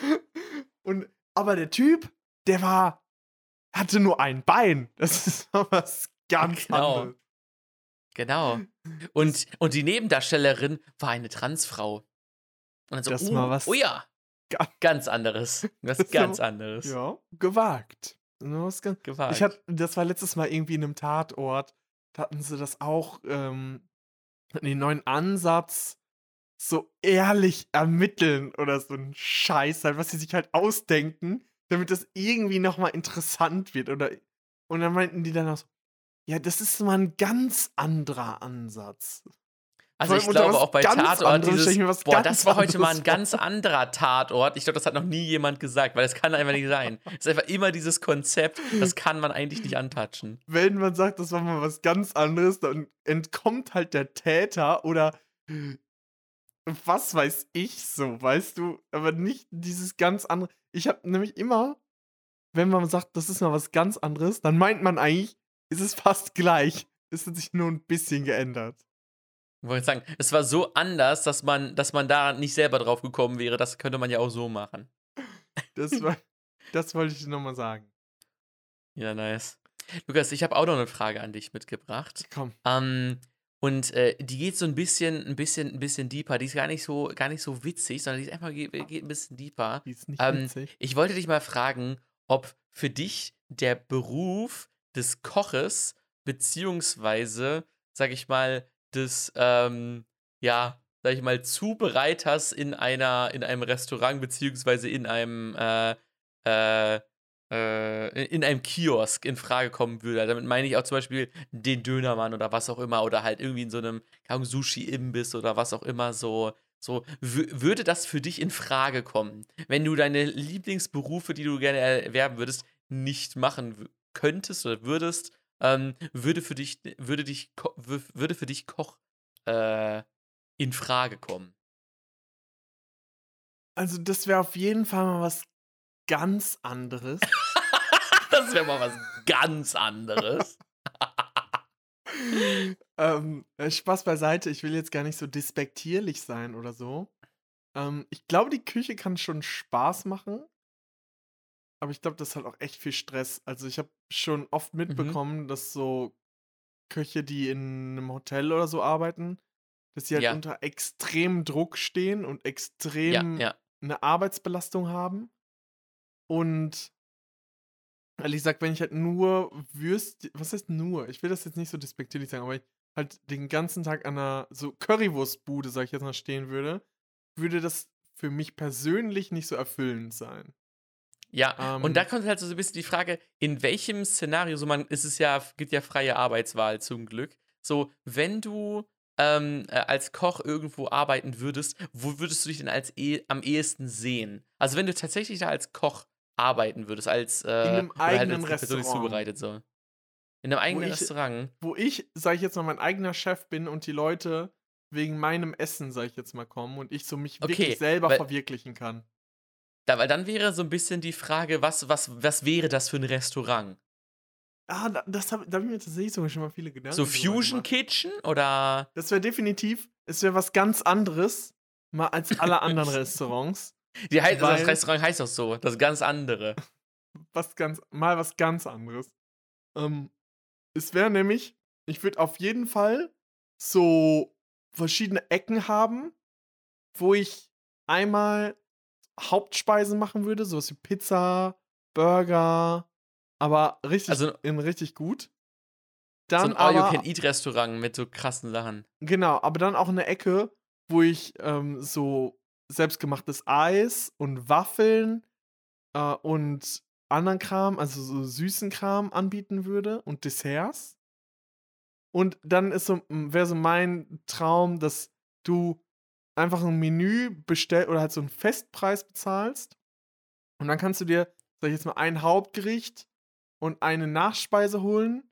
Und aber der Typ, der war hatte nur ein Bein. Das ist was ganz Genau. anderes. Genau. Und, und die Nebendarstellerin war eine Transfrau. Und dann so, Das oh, mal was oh ja, ga- ganz anderes. Was Das ganz so- anderes. Ja, gewagt. Was ganz Gewagt. Ich hatte, das war letztes Mal irgendwie in einem Tatort. Da hatten sie das auch, ähm, den neuen Ansatz, so ehrlich ermitteln oder so ein Scheiß halt, was sie sich halt ausdenken, damit das irgendwie nochmal interessant wird. Oder und dann meinten die dann auch so, ja, das ist mal ein ganz anderer Ansatz. Also ich glaube auch bei Tatort dieses, boah, das war heute mal ein ganz anderer Tatort. Ich glaube, das hat noch nie jemand gesagt, weil das kann einfach nicht sein. Es ist einfach immer dieses Konzept, das kann man eigentlich nicht antatschen. wenn man sagt, das war mal was ganz anderes, dann entkommt halt der Täter oder was weiß ich so, weißt du? Aber nicht dieses ganz andere. Ich habe nämlich immer, wenn man sagt, das ist mal was ganz anderes, dann meint man eigentlich, ist es fast gleich. Es hat sich nur ein bisschen geändert. Ich wollte sagen, es war so anders, dass man, dass man da nicht selber drauf gekommen wäre. Das könnte man ja auch so machen. Das, war, das wollte ich dir nochmal sagen. Ja, nice. Lukas, ich habe auch noch eine Frage an dich mitgebracht. Komm. Ähm, und äh, die geht so ein bisschen, ein bisschen, ein bisschen deeper. Die ist gar nicht so, gar nicht so witzig, sondern die ist einfach geht, geht ein bisschen deeper. Die ist nicht Ähm, witzig. Ich wollte dich mal fragen, ob für dich der Beruf des Koches beziehungsweise, sag ich mal, des, ähm, ja, sag ich mal, Zubereiters in einer, in einem Restaurant beziehungsweise in einem, äh, äh, äh, in einem Kiosk in Frage kommen würde. Damit meine ich auch zum Beispiel den Dönermann oder was auch immer oder halt irgendwie in so einem Sushi-Imbiss oder was auch immer so, So, würde das für dich in Frage kommen, wenn du deine Lieblingsberufe, die du gerne erwerben würdest, nicht machen könntest oder würdest, ähm, würde für dich, würde dich, würde für dich Koch äh, in Frage kommen? Also, das wäre auf jeden Fall mal was ganz anderes. das wäre mal was ganz anderes. ähm, äh, Spaß beiseite, ich will jetzt gar nicht so despektierlich sein oder so. Ähm, ich glaube, die Küche kann schon Spaß machen. Aber ich glaube, das ist halt auch echt viel Stress. Also ich habe schon oft Mhm. mitbekommen, dass so Köche, die in einem Hotel oder so arbeiten, dass sie halt Ja. unter extremem Druck stehen und Ja, extrem ja. eine Arbeitsbelastung haben. Und ehrlich gesagt, wenn ich halt nur Würst was heißt nur? Ich will das jetzt nicht so despektierlich sagen, aber ich halt den ganzen Tag an einer so Currywurstbude, sag ich jetzt mal, stehen würde, würde das für mich persönlich nicht so erfüllend sein. Ja, und da Ähm. kommt halt so 'n bisschen die Frage, in welchem Szenario so man es ist ja gibt ja freie Arbeitswahl zum Glück. So, wenn du, ähm, äh, als Koch irgendwo arbeiten würdest, wo würdest du dich denn als eh am ehesten sehen? Also, wenn du tatsächlich da als Koch arbeiten würdest, als, In äh 'nem oder halt eigenen als die Person, zubereitet so. In 'nem Wo eigenen ich Restaurant? wo ich, sage ich jetzt mal, mein eigener Chef bin und die Leute wegen meinem Essen, sage ich jetzt mal, kommen und ich so mich wirklich Okay, selber weil verwirklichen kann. da weil dann wäre so 'n bisschen die Frage, was was was wäre das für 'n Restaurant? Ah, da das habe da habe ich mir tatsächlich sogar schon mal viele Gedanken So Fusion. Kitchen oder Das wäre definitiv es wäre was ganz anderes, mal als alle anderen Restaurants, Die hei das weil Restaurant heißt auch so, das ganz andere. was ganz mal was ganz anderes. Ähm, es wäre nämlich ich würde auf jeden Fall so verschiedene Ecken haben, wo ich einmal Hauptspeisen machen würde, so was wie Pizza, Burger, aber richtig Also in richtig gut. so Dann 'n All you can aber eat Restaurant mit so krassen Sachen. genau, aber dann auch 'ne Ecke, wo ich, ähm, so selbstgemachtes Eis und Waffeln, äh, und anderen Kram, also so süßen Kram anbieten würde und Desserts. Und dann ist so wäre so mein Traum, dass du einfach 'n Menü bestell oder halt so 'n Festpreis bezahlst. Und dann kannst du dir, sage ich jetzt mal, ein Hauptgericht und eine Nachspeise holen.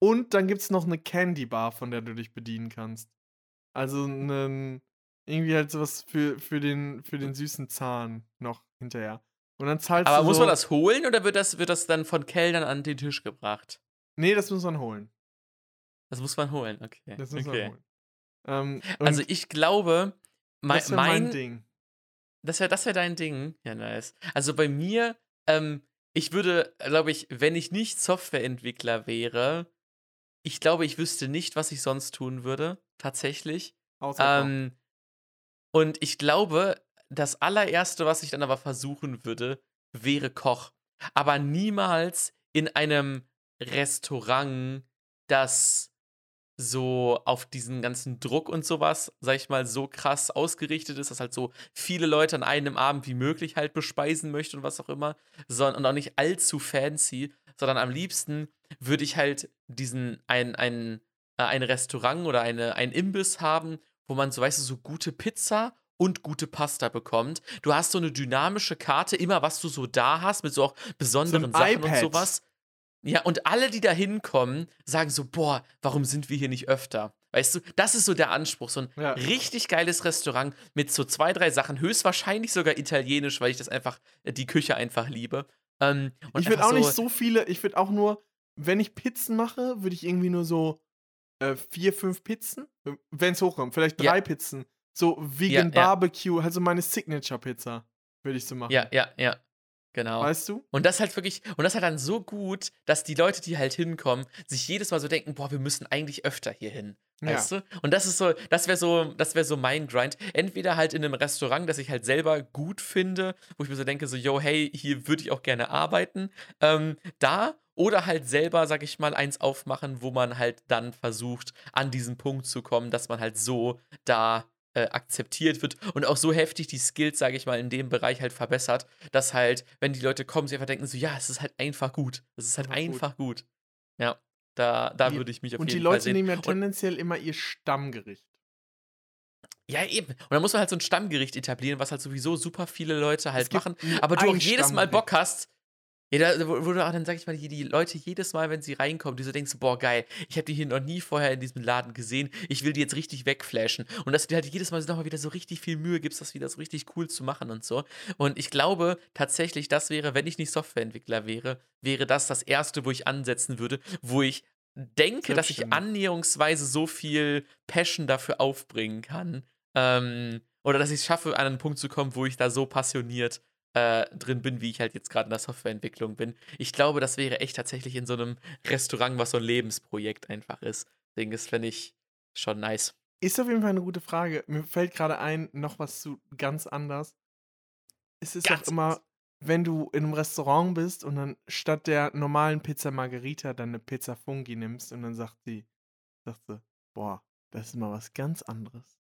Und dann gibt's noch 'ne Candy Bar, von der du dich bedienen kannst. Also 'nen irgendwie halt so was für für den für den süßen Zahn noch hinterher. Und dann zahlst Aber du muss man so das holen oder wird das wird das dann von Kellnern an den Tisch gebracht? Ne, das muss man holen. Das muss man holen, okay, Das muss man okay. holen. Ähm, Also, ich glaube, mei das mein mein Ding. das wäre das wäre dein Ding? Ja, nice. Also, bei mir, ähm ich würde, glaube ich, wenn ich nicht Softwareentwickler wäre ich glaube, ich wüsste nicht, was ich sonst tun würde, tatsächlich. Außer. Ähm, und ich glaube, das Allererste, was ich dann aber versuchen würde, wäre Koch. Aber niemals in einem Restaurant, das so auf diesen ganzen Druck und so was, sage ich mal, so krass ausgerichtet ist, dass halt so viele Leute an einem Abend wie möglich halt bespeisen möchte und was auch immer, sondern und auch nicht allzu fancy, sondern am liebsten würde ich halt diesen ein ein äh, ein Restaurant oder eine ein Imbiss haben, wo man so, weißt du, so gute Pizza und gute Pasta bekommt. Du hast so 'ne dynamische Karte, immer was du so da hast, mit so auch So besonderen Sachen und iPad. so was. Ja, und alle, die da hinkommen, sagen so: „Boah, warum sind wir hier nicht öfter?“ Weißt du, das ist so der Anspruch. So 'n Ja. richtig geiles Restaurant mit so 2, 3 Sachen, höchstwahrscheinlich sogar italienisch, weil ich das einfach äh, die Küche einfach liebe. Ähm, und Ich würde auch nicht so so viele ich würde auch nur wenn ich Pizzen mache, würde ich irgendwie nur so, äh, 4, 5 Pizzen, w wenn's hochkommt, vielleicht 3 Ja. Pizzen. So Ja, Vegan ja. Barbecue, halt so meine Signature-Pizza würde ich so machen. Ja, ja, ja. Genau. Weißt du? Und das halt wirklich und das halt dann so gut, dass die Leute, die halt hinkommen, sich jedes Mal so denken: „Boah, wir müssen eigentlich öfter hier hin.“ Ja. Weißt du? Und das ist so das wäre so das wäre so mein Grind. Entweder halt in 'nem Restaurant, das ich halt selber gut finde, wo ich mir so denke, so: „Yo, hey, hier würde ich auch gerne arbeiten.“ Ähm, da oder halt selber, sage ich mal, eins aufmachen, wo man halt dann versucht, an diesen Punkt zu kommen, dass man halt so da, äh, akzeptiert wird und auch so heftig die Skills, sage ich mal, in dem Bereich halt verbessert, dass halt, wenn die Leute kommen, sie einfach denken so: „Ja, es ist halt einfach gut. Es ist halt Einfach gut. gut.“ Ja, da da Die würde ich mich auf und die jeden Fall Leute sehen. nehmen ja Und tendenziell immer ihr Stammgericht. Ja, eben. Und dann muss man halt so ein Stammgericht etablieren, was halt sowieso super viele Leute halt machen. Aber du auch jedes Mal. Bock hast. Ja, da, wo wo du auch dann, sag ich mal, die, die Leute jedes Mal, wenn sie reinkommen, die so denkst, boah, geil, ich habe die hier noch nie vorher in diesem Laden gesehen, ich will die jetzt richtig wegflashen. Und dass du dir halt jedes Mal nochmal wieder so richtig viel Mühe gibst, das wieder so richtig cool zu machen und so. Und ich glaube tatsächlich, das wäre, wenn ich nicht Softwareentwickler wäre, wäre das das Erste, wo ich ansetzen würde, wo ich denke, dass ich annäherungsweise so viel Passion dafür aufbringen kann. Ähm, oder dass ich es schaffe, an einen Punkt zu kommen, wo ich da so passioniert äh, drin bin, wie ich halt jetzt gerade in der Softwareentwicklung bin. Ich glaube, das wäre echt tatsächlich in so einem Restaurant, was so ein Lebensprojekt einfach ist. Deswegen, das fände ich schon nice. Ist auf jeden Fall eine gute Frage. Mir fällt gerade ein, noch was zu ganz anders. Es ist Ganz auch immer, wenn du in einem Restaurant bist und dann statt der normalen Pizza Margherita dann eine Pizza Fungi nimmst und dann sagt sie, sagt sie, boah, das ist mal was ganz anderes.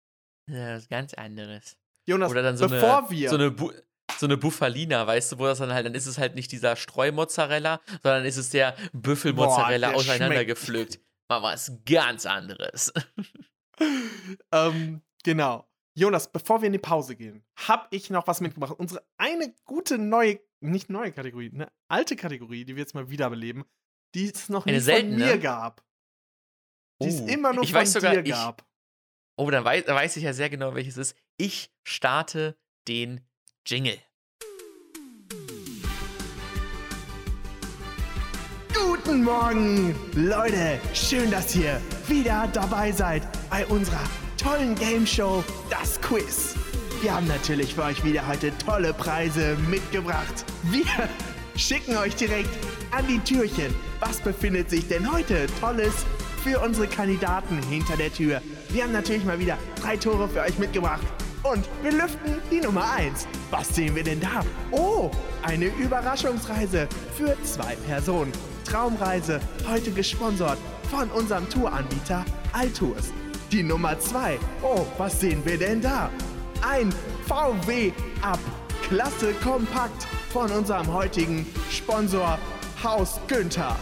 Ja, was ganz anderes. Jonas, Oder dann so bevor eine, wir so eine, Bu so eine Buffalina, weißt du, wo das dann halt, dann ist es halt nicht dieser Streumozzarella, sondern ist es der Büffelmozzarella auseinandergepflückt. Mal was ganz anderes. ähm, genau. Jonas, bevor wir in die Pause gehen, habe ich noch was mitgebracht. Unsere eine gute neue, nicht neue Kategorie, eine alte Kategorie, die wir jetzt mal wiederbeleben, die es noch Eine nie von seltene? mir gab. Die es Oh, immer nur ich von weiß sogar, dir ich- gab. Oh, dann weiß, dann weiß ich ja sehr genau, welches es ist. Ich starte den Jingle. Guten Morgen, Leute. Schön, dass ihr wieder dabei seid bei unserer tollen Game Show, das Quiz. Wir haben natürlich für euch wieder heute tolle Preise mitgebracht. Wir schicken euch direkt an die Türchen. Was befindet sich denn heute Tolles für unsere Kandidaten hinter der Tür? Wir haben natürlich mal wieder drei Tore für euch mitgebracht. Und wir lüften die Nummer 1. Was sehen wir denn da? Oh, eine Überraschungsreise für zwei Personen. Traumreise, heute gesponsert von unserem Touranbieter Altours. Die Nummer 2. Oh, was sehen wir denn da? Ein VW Up. Klasse kompakt von unserem heutigen Sponsor Haus Günther.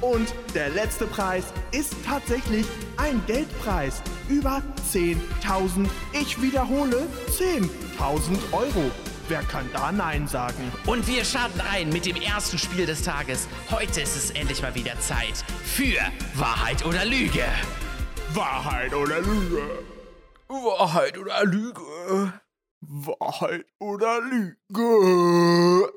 Und der letzte Preis ist tatsächlich ein Geldpreis über 10.000. Ich wiederhole 10.000 Euro. Wer kann da Nein sagen? Und wir starten rein mit dem ersten Spiel des Tages. Heute ist es endlich mal wieder Zeit für Wahrheit oder Lüge. Wahrheit oder Lüge? Wahrheit oder Lüge? Wahrheit oder Lüge?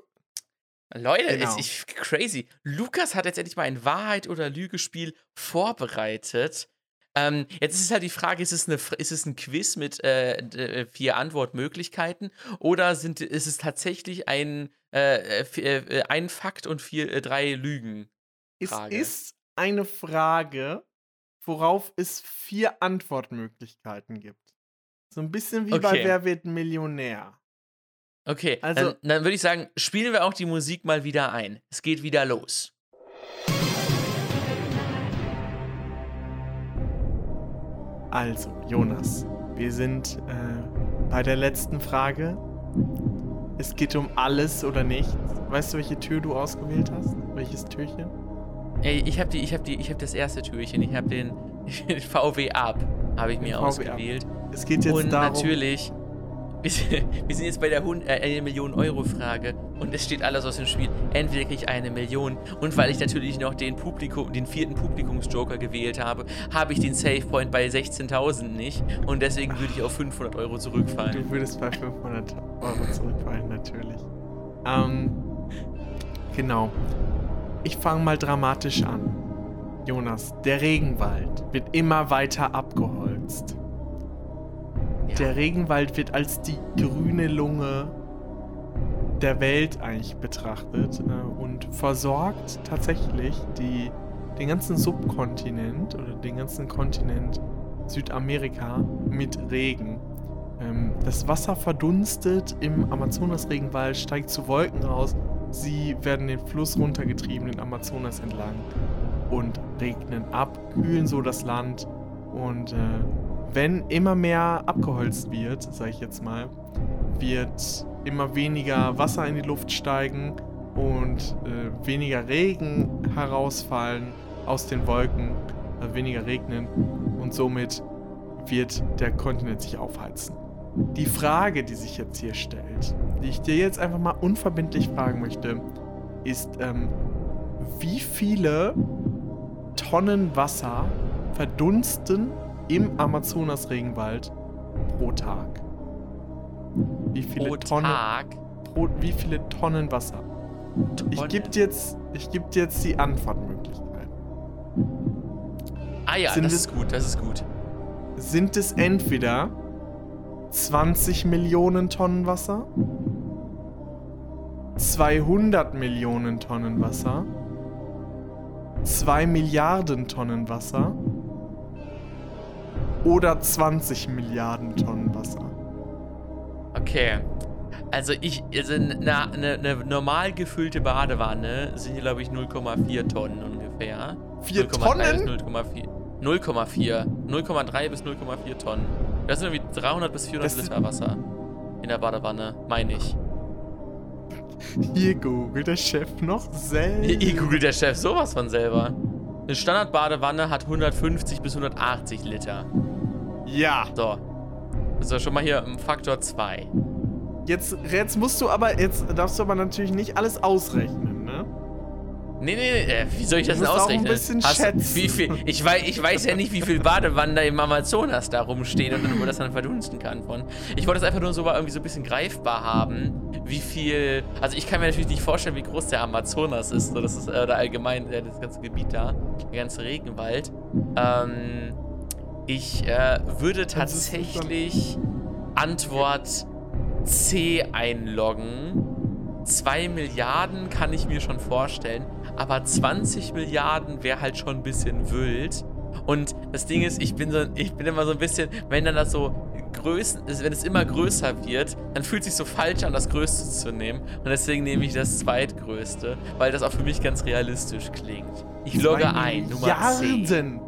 Leute, Genau. ist ich, crazy. Lukas hat jetzt endlich mal ein Wahrheit- oder Lügespiel vorbereitet. Ähm, jetzt ist halt die Frage, ist es, eine, ist es ein Quiz mit äh, äh, vier Antwortmöglichkeiten oder sind, ist es tatsächlich ein, äh, äh, äh, ein Fakt und vier, drei Lügen? Es Frage. ist eine Frage, worauf es vier Antwortmöglichkeiten gibt. So ein bisschen wie bei Okay. Wer wird Millionär? Okay, Also- dann, dann würde ich sagen, spielen wir auch die Musik mal wieder ein. Es geht wieder los. Also, Jonas, wir sind äh, bei der letzten Frage. Es geht um alles oder nichts. Weißt du, welche Tür du ausgewählt hast? Welches Türchen? Ey, ich habe die, ich habe die, ich habe das erste Türchen. Ich habe den, den VW Up, habe ich Den mir VW Up. ausgewählt. Es geht jetzt Und darum. natürlich, wir sind jetzt bei der Hund- äh, eine Million Euro Frage und es steht alles aus dem Spiel. Entweder kriege ich eine Million und weil ich natürlich noch den Publikum, den vierten Publikumsjoker gewählt habe, habe ich den Save Point bei 16.000 nicht und deswegen würde ich auf 500 Euro zurückfallen. Du würdest bei 500 Euro zurückfallen, natürlich. Ähm, genau. Ich fange mal dramatisch an. Jonas, der Regenwald wird immer weiter abgeholzt. Ja. Der Regenwald wird als die grüne Lunge der Welt eigentlich betrachtet äh, und versorgt tatsächlich die, den ganzen Subkontinent oder den ganzen Kontinent Südamerika mit Regen. Ähm, das Wasser verdunstet im Amazonas-Regenwald, steigt zu Wolken raus. Sie werden den Fluss runtergetrieben, den Amazonas entlang und regnen ab, kühlen so das Land. Und äh, wenn immer mehr abgeholzt wird, sage ich jetzt mal, wird immer weniger Wasser in die Luft steigen und äh, weniger Regen herausfallen aus den Wolken, also weniger regnen und somit wird der Kontinent sich aufheizen. Die Frage, die sich jetzt hier stellt, die ich dir jetzt einfach mal unverbindlich fragen möchte, ist, ähm, wie viele Tonnen Wasser verdunsten im Amazonas-Regenwald pro Tag? Wie viele Pro Tonnen? Tag. Pro, wie viele Tonnen Wasser? Ich Tonnen. gebe dir jetzt, ich geb jetzt die Antwortmöglichkeiten. Ah ja, Sind das es- ist gut, das ist gut. Sind es entweder 20 Millionen Tonnen Wasser, 200 Millionen Tonnen Wasser, 2 Milliarden Tonnen Wasser oder 20 Milliarden Tonnen Wasser? Okay. Also ich, also eine, eine, eine normal gefüllte Badewanne sind hier, glaube ich, 0,4 Tonnen ungefähr. 4 0,3 bis Tonnen? 0,4. 0,4. 0,3 bis 0,4 Tonnen. Das sind irgendwie 300 bis 400 Das Liter Wasser in der Badewanne, meine ich. Hier googelt der Chef noch selbst. Hier, hier googelt der Chef sowas von selber. Eine Standardbadewanne hat 150 bis 180 Liter. Ja, So. Ist schon mal hier ein Faktor 2. jetzt, jetzt musst du aber, jetzt darfst du aber natürlich nicht alles ausrechnen, ne? Nee, nee, nee, äh, wie soll ich das denn musst auch ein ausrechnen? bisschen Hast schätzen. Wie viel, ich, weiß, ich weiß ja nicht, wie viel Badewannen da im Amazonas da rumstehen und wo das dann verdunsten kann von. Ich wollte es einfach nur so mal irgendwie so ein bisschen greifbar haben, wie viel. Also ich kann mir natürlich nicht vorstellen, wie groß der Amazonas ist. So, das ist äh, oder allgemein äh, das ganze Gebiet da, der ganze Regenwald. Ähm, ich äh, würde tatsächlich Antwort C einloggen. 2 Milliarden kann ich mir schon vorstellen, aber 20 Milliarden wäre halt schon ein bisschen wild. Und das Ding ist, ich bin, so, ich bin immer so ein bisschen, wenn dann das so Größen, wenn es immer größer wird, dann fühlt es sich so falsch an, das Größte zu nehmen. Und deswegen nehme ich das Zweitgrößte, weil das auch für mich ganz realistisch klingt. Ich logge ein, Nummer 10.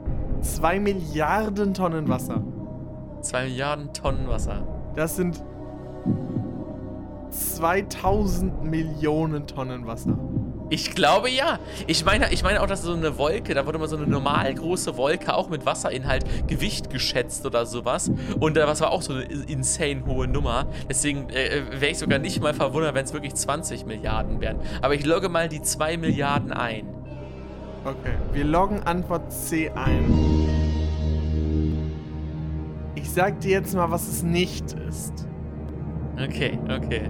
Milliarden. 2 Milliarden Tonnen Wasser. 2 Milliarden Tonnen Wasser. Das sind 2000 Millionen Tonnen Wasser. Ich glaube ja. Ich meine, ich meine auch, dass so eine Wolke, da wurde mal so eine normal große Wolke auch mit Wasserinhalt Gewicht geschätzt oder sowas. Und äh, was war auch so eine insane hohe Nummer. Deswegen äh, wäre ich sogar nicht mal verwundert, wenn es wirklich 20 Milliarden wären. Aber ich logge mal die 2 Milliarden ein. Okay, wir loggen Antwort C ein. Ich sag dir jetzt mal, was es nicht ist. Okay, okay.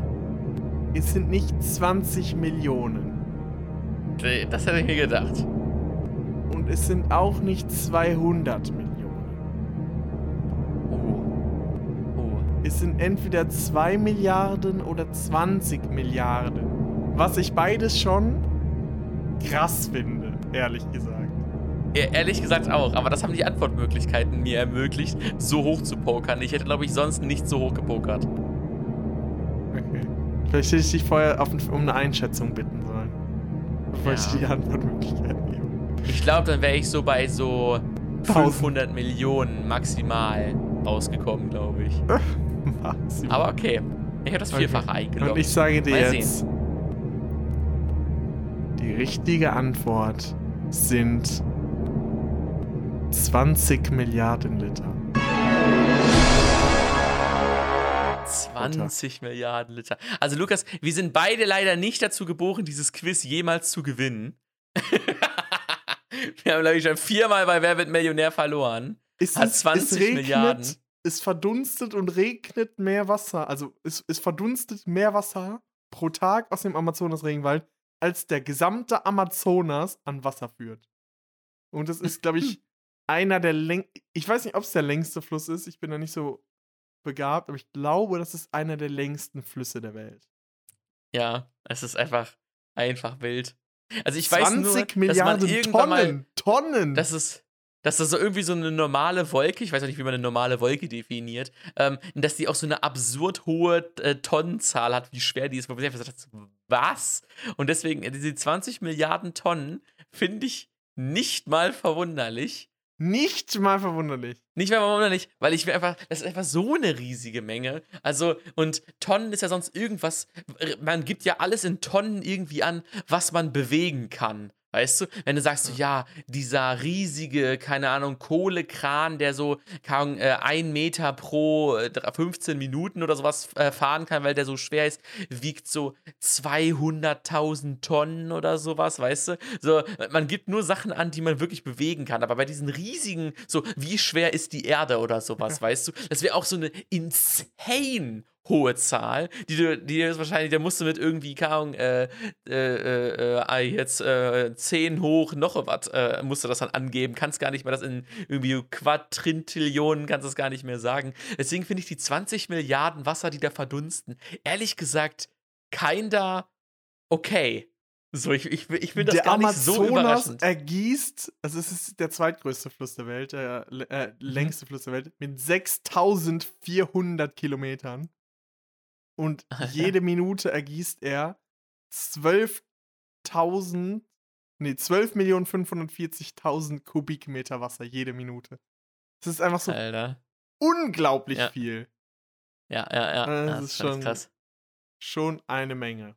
Es sind nicht 20 Millionen. Äh, Das hätte ich mir gedacht. Und es sind auch nicht 200 Millionen. Oh. Oh. Es sind entweder 2 Milliarden oder 20 Milliarden. Was ich beides schon krass finde, ehrlich gesagt. Ehrlich gesagt auch, aber das haben die Antwortmöglichkeiten mir ermöglicht, so hoch zu pokern. Ich hätte, glaube ich, sonst nicht so hoch gepokert. Okay. Vielleicht hätte ich dich vorher auf, um eine Einschätzung bitten sollen. Bevor ich Ja. dir die Antwortmöglichkeiten gebe. Ich glaube, dann wäre ich so bei so 1000. 500 Millionen maximal rausgekommen, glaube ich. Maximum. Aber okay. Ich habe das Vierfache Okay. eingeloggt. Und ich sage dir Mal jetzt, die richtige Antwort sind 20 Milliarden Liter. 20 Milliarden Liter. Also, Lukas, wir sind beide leider nicht dazu geboren, dieses Quiz jemals zu gewinnen. wir haben, glaube ich, schon viermal bei Wer wird Millionär verloren. Es, Hat ist- 20 es regnet, Milliarden. Es verdunstet und regnet mehr Wasser. Also es, es verdunstet mehr Wasser pro Tag aus dem Amazonas-Regenwald, als der gesamte Amazonas an Wasser führt. Und das ist, glaube ich, einer der längsten. Ich weiß nicht, ob es der längste Fluss ist. Ich bin da nicht so begabt, aber ich glaube, das ist einer der längsten Flüsse der Welt. Ja, es ist einfach, einfach wild. Also, ich weiß 20 nur, dass man Milliarden irgendwann mal Tonnen. Tonnen. Das ist, dass das so irgendwie so eine normale Wolke, ich weiß auch nicht, wie man eine normale Wolke definiert, ähm, dass die auch so eine absurd hohe äh, Tonnenzahl hat, wie schwer die ist, wo man sich einfach sagt, was? Und deswegen, diese 20 Milliarden Tonnen finde ich nicht mal verwunderlich. nicht mal verwunderlich. Nicht mal verwunderlich, weil ich mir einfach, das ist einfach so eine riesige Menge. Also, und Tonnen ist ja sonst irgendwas, man gibt ja alles in Tonnen irgendwie an, was man bewegen kann. Weißt du, wenn du sagst, so, ja, dieser riesige, keine Ahnung, Kohlekran, der so kann, äh, ein Meter pro äh, 15 Minuten oder sowas äh, fahren kann, weil der so schwer ist, wiegt so 200.000 Tonnen oder sowas, weißt du? So, man gibt nur Sachen an, die man wirklich bewegen kann. Aber bei diesen riesigen, so, wie schwer ist die Erde oder sowas, weißt du? Das wäre auch so eine insane hohe Zahl, die du, die ist wahrscheinlich, der musst du mit irgendwie, keine Ahnung, äh, äh, äh, jetzt äh, 10 hoch noch was, äh, musst du das dann angeben, kannst gar nicht mehr das in irgendwie Quadrintillionen, kannst es gar nicht mehr sagen. Deswegen finde ich die 20 Milliarden Wasser, die da verdunsten, ehrlich gesagt, kinda okay. So, ich, ich, ich finde das der gar nicht Amazonas so überraschend. ergießt, also es ist der zweitgrößte Fluss der Welt, der äh, Mhm. längste Fluss der Welt, mit 6400 Kilometern. Und jede Minute ergießt er 12.000, nee, 12.540.000 Kubikmeter Wasser jede Minute. Das ist einfach so Alter. unglaublich Ja. viel. Ja, ja, ja. Das ja, ist schon- krass. Schon eine Menge.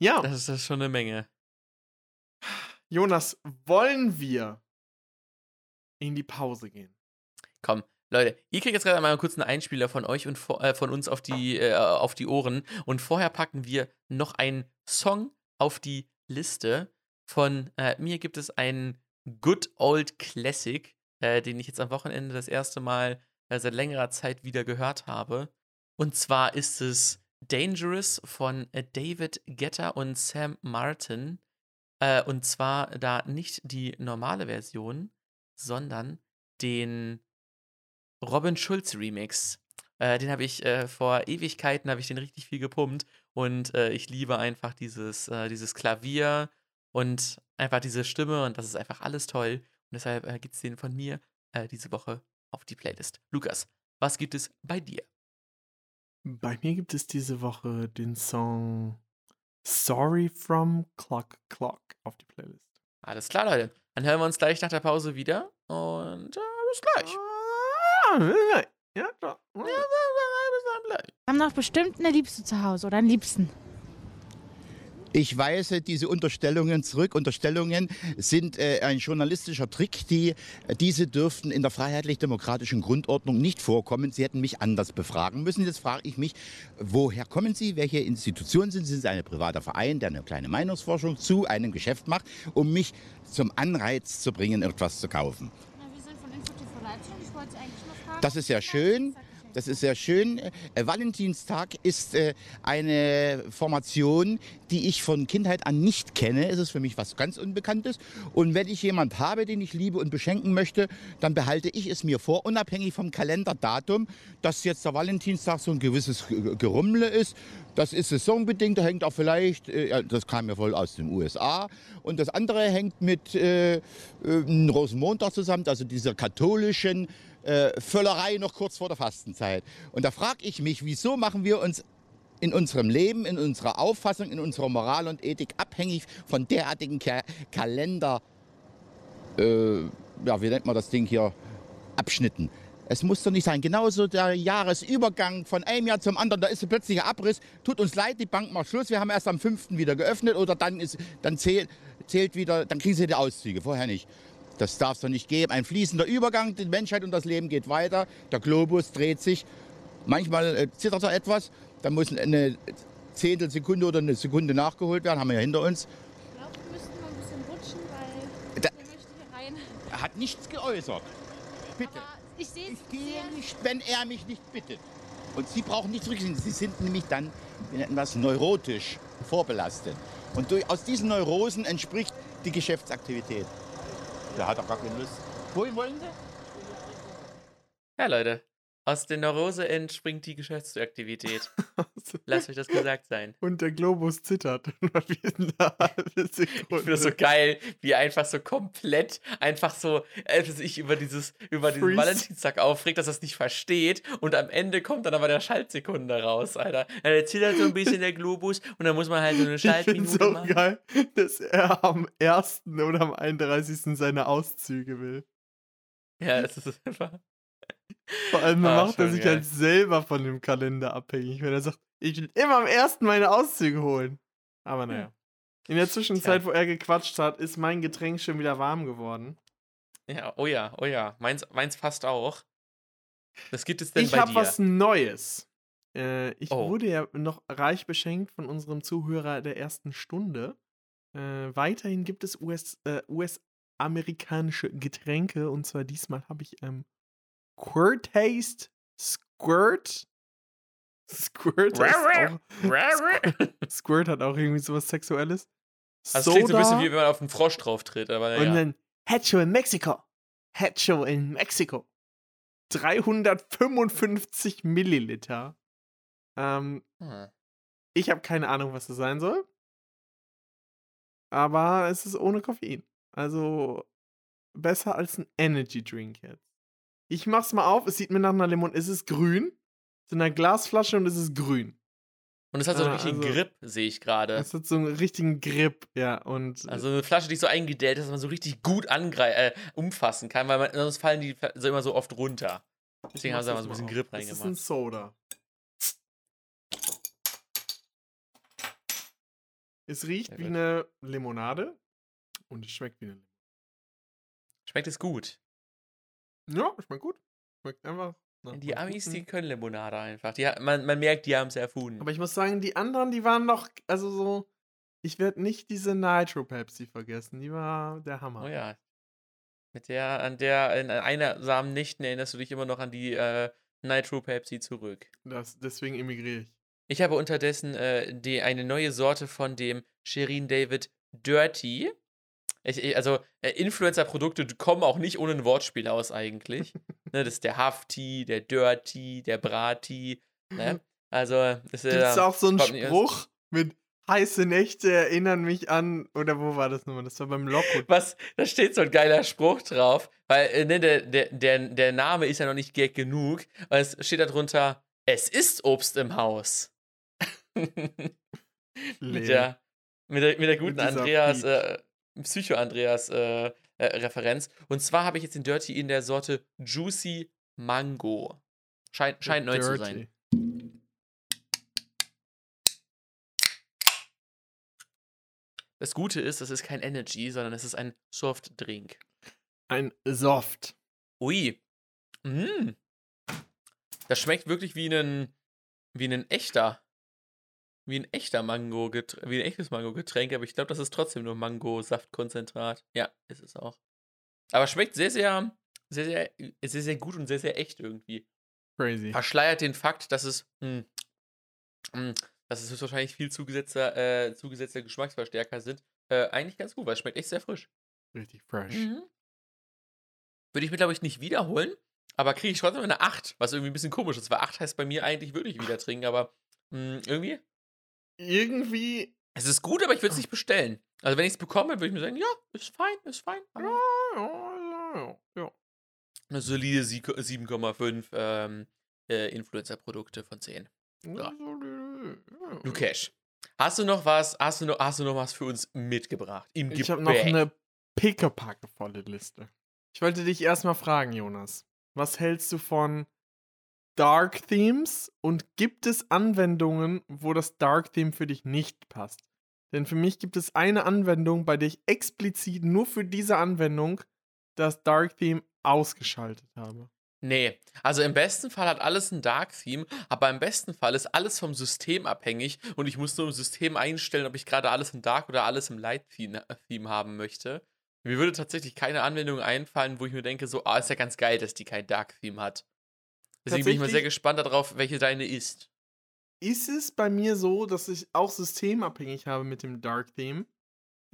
Ja, Das ist, das ist schon eine Menge. Jonas, wollen wir in die Pause gehen? Komm, Leute, ihr kriegt jetzt gerade mal kurz einen Einspieler von euch und äh, von uns auf die, äh, auf die Ohren. Und vorher packen wir noch einen Song auf die Liste. Von äh, mir gibt es einen Good Old Classic, äh, den ich jetzt am Wochenende das erste Mal äh, seit längerer Zeit wieder gehört habe. Und zwar ist es Dangerous von äh, David Guetta und Sam Martin. Und zwar da nicht die normale Version, sondern den Robin Schulz Remix. Äh, den habe ich äh, vor Ewigkeiten, habe ich den richtig viel gepumpt. Und äh, ich liebe einfach dieses, äh, dieses Klavier und einfach diese Stimme. Und das ist einfach alles toll. Und deshalb äh, gibt es den von mir äh, diese Woche auf die Playlist. Lukas, was gibt es bei dir? Bei mir gibt es diese Woche den Song Sorry from Clock Clock auf die Playlist. Alles klar, Leute. Dann hören wir uns gleich nach der Pause wieder. Und äh, bis gleich. Ja, gleich. haben doch bestimmt eine Liebste zu Hause oder einen Liebsten. Ich weise diese Unterstellungen zurück. Unterstellungen sind äh, ein journalistischer Trick. Die, äh, diese dürften in der freiheitlich-demokratischen Grundordnung nicht vorkommen. Sie hätten mich anders befragen müssen. Jetzt frage ich mich, woher kommen Sie? Welche Institution sind Sie? Sind Sie ein privater Verein, der eine kleine Meinungsforschung zu einem Geschäft macht, um mich zum Anreiz zu bringen, etwas zu kaufen? wir sind von InfoTV Leipzig und ich wollte eigentlich. Das ist ja schön. Das ist sehr schön. Äh, Valentinstag ist äh, eine Formation, die ich von Kindheit an nicht kenne. Es ist für mich was ganz Unbekanntes. Und wenn ich jemand habe, den ich liebe und beschenken möchte, dann behalte ich es mir vor, unabhängig vom Kalenderdatum, dass jetzt der Valentinstag so ein gewisses Ge- Gerummle ist. Das ist saisonbedingt, da hängt auch vielleicht, äh, das kam ja wohl aus den USA. Und das andere hängt mit äh, äh, Rosenmontag zusammen, also dieser katholischen äh, Völlerei noch kurz vor der Fastenzeit. Und da frage ich mich, wieso machen wir uns in unserem Leben, in unserer Auffassung, in unserer Moral und Ethik abhängig von derartigen Ka Kalender, äh, ja, wie nennt man das Ding hier, Abschnitten. Es muss doch nicht sein. Genauso der Jahresübergang von einem Jahr zum anderen, da ist plötzlich ein Abriss. Tut uns leid, die Bank macht Schluss. Wir haben erst am 5. wieder geöffnet oder dann, ist, dann zählt, zählt wieder, dann kriegen sie die Auszüge, vorher nicht. Das darf es doch nicht geben. Ein fließender Übergang, die Menschheit und das Leben geht weiter. Der Globus dreht sich. Manchmal äh, zittert er etwas. Dann muss eine Zehntelsekunde oder eine Sekunde nachgeholt werden. Haben wir ja hinter uns. Ich glaube, wir müssten mal ein bisschen rutschen, weil Da- der möchte hier rein. Er hat nichts geäußert. Bitte. Aber ich sehe Ich gehe nicht, wenn er mich nicht bittet. Und Sie brauchen nicht zurückziehen. Sie sind nämlich dann, das neurotisch vorbelastet. Und durch, aus diesen Neurosen entspricht die Geschäftsaktivität. Der hat doch gar keine Lust. Wohin wollen Sie? Ja, Leute. Aus der Neurose entspringt die Geschäftsaktivität. Lasst euch das gesagt sein. Und der Globus zittert. Ich finde das so geil, wie er einfach so komplett einfach so äh, sich über dieses über diesen. Valentinstag aufregt, dass er es nicht versteht und am Ende kommt dann aber der Schaltsekunde raus, Alter. Der zittert so ein bisschen der Globus und dann muss man halt so eine Ich finde Schaltminute so machen. geil, dass er am 1. oder am 31. seine Auszüge will. Ja, es ist einfach Vor allem Ah, macht er sich geil. halt selber von dem Kalender abhängig, wenn er sagt, ich will immer am 1. meine Auszüge holen. Aber naja. In der Zwischenzeit, wo er gequatscht hat, ist mein Getränk schon wieder warm geworden. Ja, oh ja, oh ja. Meins, meins fast auch. Was gibt es denn Ich bei habe dir? was Neues. Äh, ich Oh. wurde ja noch reich beschenkt von unserem Zuhörer der ersten Stunde. Äh, weiterhin gibt es US, äh, US-amerikanische Getränke und zwar diesmal habe ich ähm, Squirt Taste Squirt. Squirt, auch, Squirt hat auch irgendwie sowas Sexuelles. Also es klingt so ein bisschen wie wenn man auf einen Frosch drauf tritt, aber und naja. dann Hecho in Mexiko. Hecho in Mexiko. 355 Milliliter. Ähm, Hm. ich habe keine Ahnung, was das sein soll. Aber es ist ohne Koffein. Also besser als ein Energy Drink jetzt. Ich mach's mal auf. Es sieht mir nach einer Limon. Es ist grün. Es ist in einer Glasflasche und es ist grün. Und es hat so einen Ah, richtigen also- Grip, sehe ich gerade. Es hat so einen richtigen Grip, ja. Und Also eine Flasche, die so eingedellt ist, dass man so richtig gut äh, umfassen kann, weil man, sonst fallen die so immer so oft runter. Deswegen haben sie da mal so ein bisschen Grip Das ist ein reingemacht. Soda. Es riecht Sehr wie gut. eine Limonade und es schmeckt wie eine Limonade. Schmeckt es gut. Ja, schmeckt gut. Schmeckt einfach. Die Amis, guten- die können Limonade einfach. Die, man, man merkt, die haben es erfunden. Aber ich muss sagen, die anderen, die waren noch, also so, ich werde nicht diese Nitro Pepsi vergessen. Die war der Hammer. oh ja. Mit der, an der, in einsamen Nächten erinnerst du dich immer noch an die äh, Nitro Pepsi zurück. Das, deswegen emigriere ich. Ich habe unterdessen äh, die, eine neue Sorte von dem Shirin David Dirty. Ich, ich, also, äh, Influencer-Produkte kommen auch nicht ohne ein Wortspiel aus, eigentlich. ne, das ist der Hafti, der Dirty, der Brati. Ne? Also, ist Gibt es äh, auch so einen aus- Spruch mit heiße Nächte erinnern mich an, oder wo war das nochmal? Das war beim Lockwood. Was, da steht so ein geiler Spruch drauf, weil äh, ne, der, der, der, der Name ist ja noch nicht gag genug, weil es steht da drunter, es ist Obst im Haus. mit, der, mit, der, mit der guten dieser Andreas, äh, Psycho-Andreas äh, äh, Referenz. Und zwar habe ich jetzt den Dirty in der Sorte Juicy Mango. Scheint, scheint neu zu sein. Das Gute ist, das ist kein Energy, sondern es ist ein Softdrink. Ein Soft. Ui. Mm. Das schmeckt wirklich wie ein, wie ein echter, wie ein echter Mango, wie ein echtes Mango-Getränk, aber ich glaube, das ist trotzdem nur Mango-Saftkonzentrat. Ja, ist es auch. Aber schmeckt sehr, sehr, sehr, sehr, sehr, sehr gut und sehr, sehr echt irgendwie. Crazy. Verschleiert den Fakt, dass es, mm, mm, dass es höchstwahrscheinlich viel zugesetzter, äh, zugesetzte Geschmacksverstärker sind. Äh, eigentlich ganz gut, weil es schmeckt echt sehr frisch. Richtig fresh. Mhm. Würde ich mir, glaube ich, nicht wiederholen, aber kriege ich trotzdem eine 8, was irgendwie ein bisschen komisch ist, weil 8 heißt bei mir eigentlich, würde ich wieder trinken, aber mh, irgendwie, Irgendwie. es ist gut, aber ich würde es nicht bestellen. Also wenn ich es bekomme, würde ich mir sagen, ja, ist fein, ist fein. Ja, ja, ja, ja. eine solide Sie- 7,5 ähm, äh, Influencer-Produkte von 10. Ja. Lukesh, hast du noch was, hast du noch, hast du noch was für uns mitgebracht? Im Ich habe noch eine pickepackevolle Liste. Ich wollte dich erstmal fragen, Jonas. Was hältst du von Dark Themes und gibt es Anwendungen, wo das Dark Theme für dich nicht passt? Denn für mich gibt es eine Anwendung, bei der ich explizit nur für diese Anwendung das Dark Theme ausgeschaltet habe. Nee, also im besten Fall hat alles ein Dark Theme, aber im besten Fall ist alles vom System abhängig und ich muss nur im System einstellen, ob ich gerade alles im Dark oder alles im Light Theme, äh, haben möchte. Mir würde tatsächlich keine Anwendung einfallen, wo ich mir denke, so, ah, ist ja ganz geil, dass die kein Dark Theme hat. Deswegen bin ich mal sehr gespannt darauf, welche deine ist. ist es bei mir so, dass ich auch systemabhängig habe mit dem Dark Theme.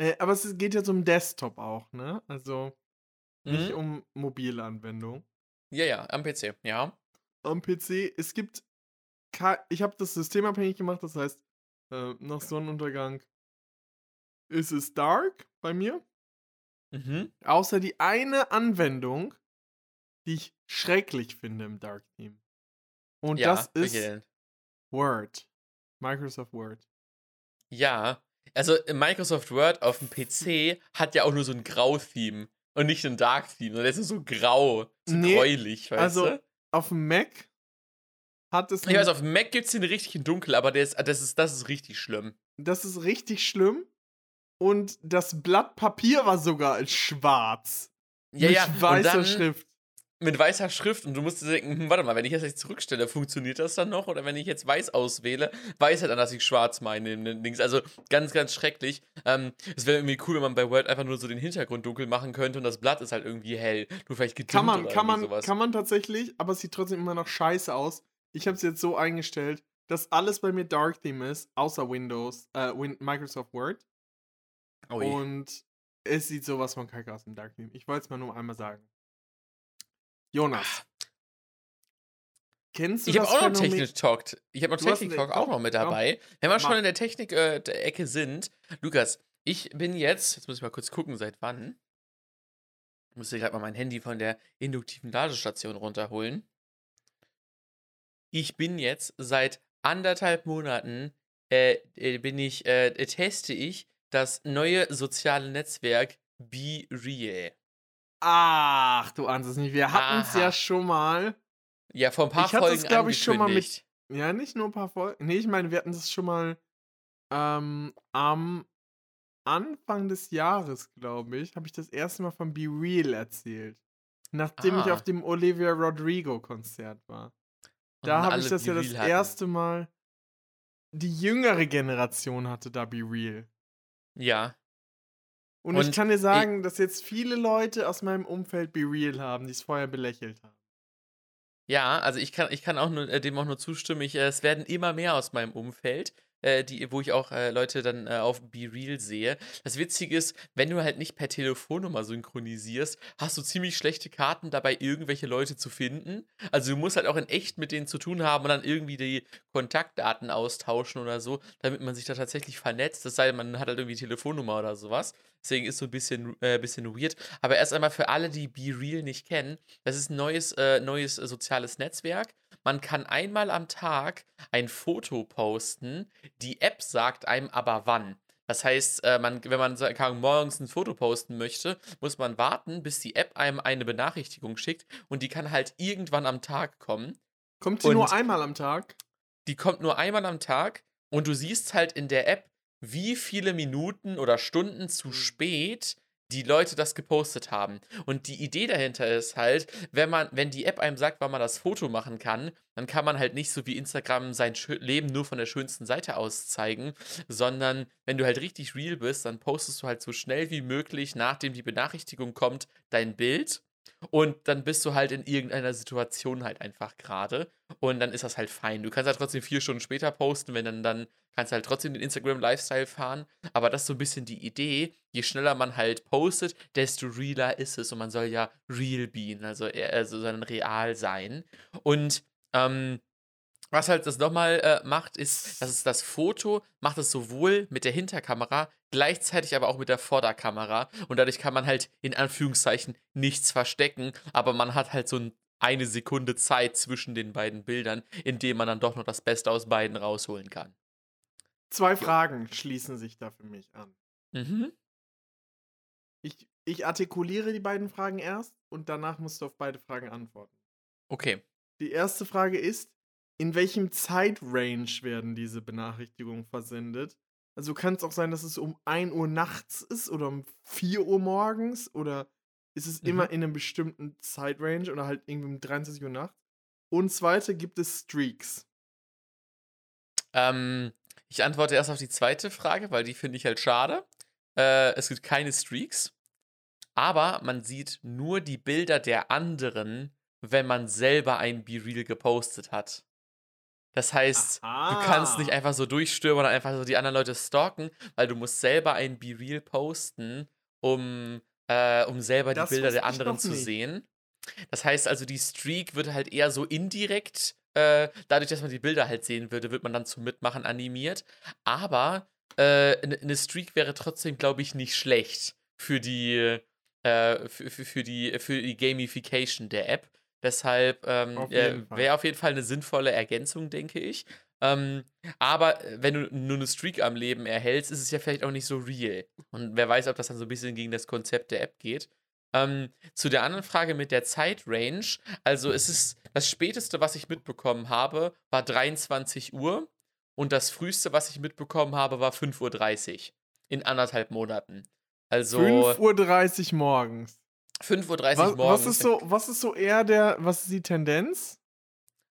Äh, aber es geht jetzt um Desktop auch, ne? Also nicht Mhm. um mobile Anwendung. Ja, ja, am PC, ja. Am PC, es gibt. Ich habe das systemabhängig gemacht, das heißt, äh, nach Sonnenuntergang ist es dark bei mir. Mhm. Außer die eine Anwendung, die ich schrecklich finde im Dark Theme. Und ja, das ist denn? Word. Microsoft Word. Ja, also äh, Microsoft Word auf dem PC hat ja auch nur so ein Grau-Theme und nicht ein Dark-Theme, sondern das ist so grau, so Nee, gräulich, weißt also, du? Auf dem Mac hat es. Ich weiß, auf dem Mac gibt es den richtig in dunkel, aber der ist, das, ist, das ist richtig schlimm. das ist richtig schlimm. und das Blatt Papier war sogar schwarz. Ja, mit ja, weißer dann Schrift. Mit weißer Schrift und du musst dir denken, hm, warte mal, wenn ich das jetzt zurückstelle, funktioniert das dann noch? Oder wenn ich jetzt weiß auswähle, weiß er dann, dass ich schwarz meine in den Dings. Also ganz, ganz schrecklich. Ähm, es wäre irgendwie cool, wenn man bei Word einfach nur so den Hintergrund dunkel machen könnte und das Blatt ist halt irgendwie hell. Nur vielleicht gedimmt Kann man, oder kann man, sowas. kann man tatsächlich, aber es sieht trotzdem immer noch scheiße aus. Ich habe es jetzt so eingestellt, dass alles bei mir Dark Theme ist, außer Windows, äh, Microsoft Word. Je. Und es sieht sowas von kacke aus im Dark Theme. Ich wollte es mal nur einmal sagen. Jonas. Kennst du Ich habe auch noch Technik Talk. Ich habe noch Technik Talk auch noch mit komm, dabei. Wenn wir schon in der Technik-Ecke sind, Lukas, ich bin jetzt, jetzt muss ich mal kurz gucken, seit wann. Ich muss hier gerade mal mein Handy von der induktiven Ladestation runterholen. Ich bin jetzt seit anderthalb Monaten, äh, äh, bin ich, äh, äh, teste ich das neue soziale Netzwerk Be Real. Ach, du ahnst es nicht. Wir hatten es ja schon mal. Ja, vor ein paar Ich hatte es, Folgen glaub ich, schon mal mit-. Ja, nicht nur ein paar Folgen. Nee, ich meine, wir hatten das schon mal ähm, am Anfang des Jahres, glaube ich, habe ich das erste Mal von Be Real erzählt. Nachdem ich Ah. auf dem Olivia Rodrigo-Konzert war. Da habe ich das Be ja das Real hatten. erste Mal. Die jüngere Generation hatte da Be Real. Ja. Und, Und ich kann dir sagen, dass jetzt viele Leute aus meinem Umfeld Be Real haben, die es vorher belächelt haben. Ja, also ich kann, ich kann auch nur, äh, dem auch nur zustimmen. Ich, äh, es werden immer mehr aus meinem Umfeld, äh, die, wo ich auch äh, Leute dann äh, auf BeReal sehe. Das Witzige ist, wenn du halt nicht per Telefonnummer synchronisierst, hast du ziemlich schlechte Karten dabei, irgendwelche Leute zu finden. Also du musst halt auch in echt mit denen zu tun haben und dann irgendwie die Kontaktdaten austauschen oder so, damit man sich da tatsächlich vernetzt. Das sei denn, man hat halt irgendwie Telefonnummer oder sowas. Deswegen ist so ein bisschen, äh, bisschen weird. Aber erst einmal für alle, die BeReal nicht kennen, das ist ein neues, äh, neues äh, soziales Netzwerk. Man kann einmal am Tag ein Foto posten. Die App sagt einem aber wann. Das heißt, äh, man, wenn man kann, morgens ein Foto posten möchte, muss man warten, bis die App einem eine Benachrichtigung schickt und die kann halt irgendwann am Tag kommen. Kommt sie Und- nur einmal am Tag? Die kommt nur einmal am Tag und du siehst halt in der App, wie viele Minuten oder Stunden zu Mhm. spät die Leute das gepostet haben. Und die Idee dahinter ist halt, wenn man, wenn die App einem sagt, wann man das Foto machen kann, dann kann man halt nicht so wie Instagram sein Leben nur von der schönsten Seite aus zeigen, sondern wenn du halt richtig real bist, dann postest du halt so schnell wie möglich, nachdem die Benachrichtigung kommt, dein Bild. Und dann bist du halt in irgendeiner Situation halt einfach gerade. Und dann ist das halt fein. Du kannst halt trotzdem vier Stunden später posten, wenn dann, dann kannst du halt trotzdem den Instagram-Lifestyle fahren. Aber das ist so ein bisschen die Idee. Je schneller man halt postet, desto realer ist es. Und man soll ja real being, also, also sondern real sein. Und ähm, was halt das nochmal äh, macht, ist, dass es das Foto macht es sowohl mit der Hinterkamera, gleichzeitig aber auch mit der Vorderkamera. Und dadurch kann man halt in Anführungszeichen nichts verstecken, aber man hat halt so ein, eine Sekunde Zeit zwischen den beiden Bildern, in dem man dann doch noch das Beste aus beiden rausholen kann. Zwei Fragen schließen sich da für mich an. Mhm. Ich, ich artikuliere die beiden Fragen erst und danach musst du auf beide Fragen antworten. Okay. Die erste Frage ist, in welchem Zeitrange werden diese Benachrichtigungen versendet? Also kann es auch sein, dass es um 1 Uhr nachts ist oder um 4 Uhr morgens oder ist es Mhm. immer in einem bestimmten Zeitrange oder halt irgendwie um 23 Uhr nachts? Und zweite, gibt es Streaks? Ähm, ich antworte erst auf die zweite Frage, weil die finde ich halt schade. Äh, es gibt keine Streaks, aber man sieht nur die Bilder der anderen, wenn man selber ein B-Reel gepostet hat. Das heißt, du kannst nicht einfach so durchstürmen und einfach so die anderen Leute stalken, weil du musst selber ein B-Reel posten, um, äh, um selber Das die Bilder der anderen zu nicht. sehen. Das heißt also, die Streak wird halt eher so indirekt, äh, dadurch, dass man die Bilder halt sehen würde, wird man dann zum Mitmachen animiert. Aber äh, eine eine Streak wäre trotzdem, glaube ich, nicht schlecht für die, äh, für, für, für die, für die Gamification der App. Deshalb ähm, äh, wäre auf jeden Fall eine sinnvolle Ergänzung, denke ich. Ähm, aber äh, wenn du nur eine Streak am Leben erhältst, ist es ja vielleicht auch nicht so real. Und wer weiß, ob das dann so ein bisschen gegen das Konzept der App geht. Ähm, zu der anderen Frage mit der Zeitrange. Also es ist das späteste, was ich mitbekommen habe, war 23 Uhr und das früheste, was ich mitbekommen habe, war 5.30 Uhr. in anderthalb Monaten. Also 5.30 Uhr morgens. 5.30 Uhr Was, morgens. was, ist so, was ist so eher der, was ist die Tendenz?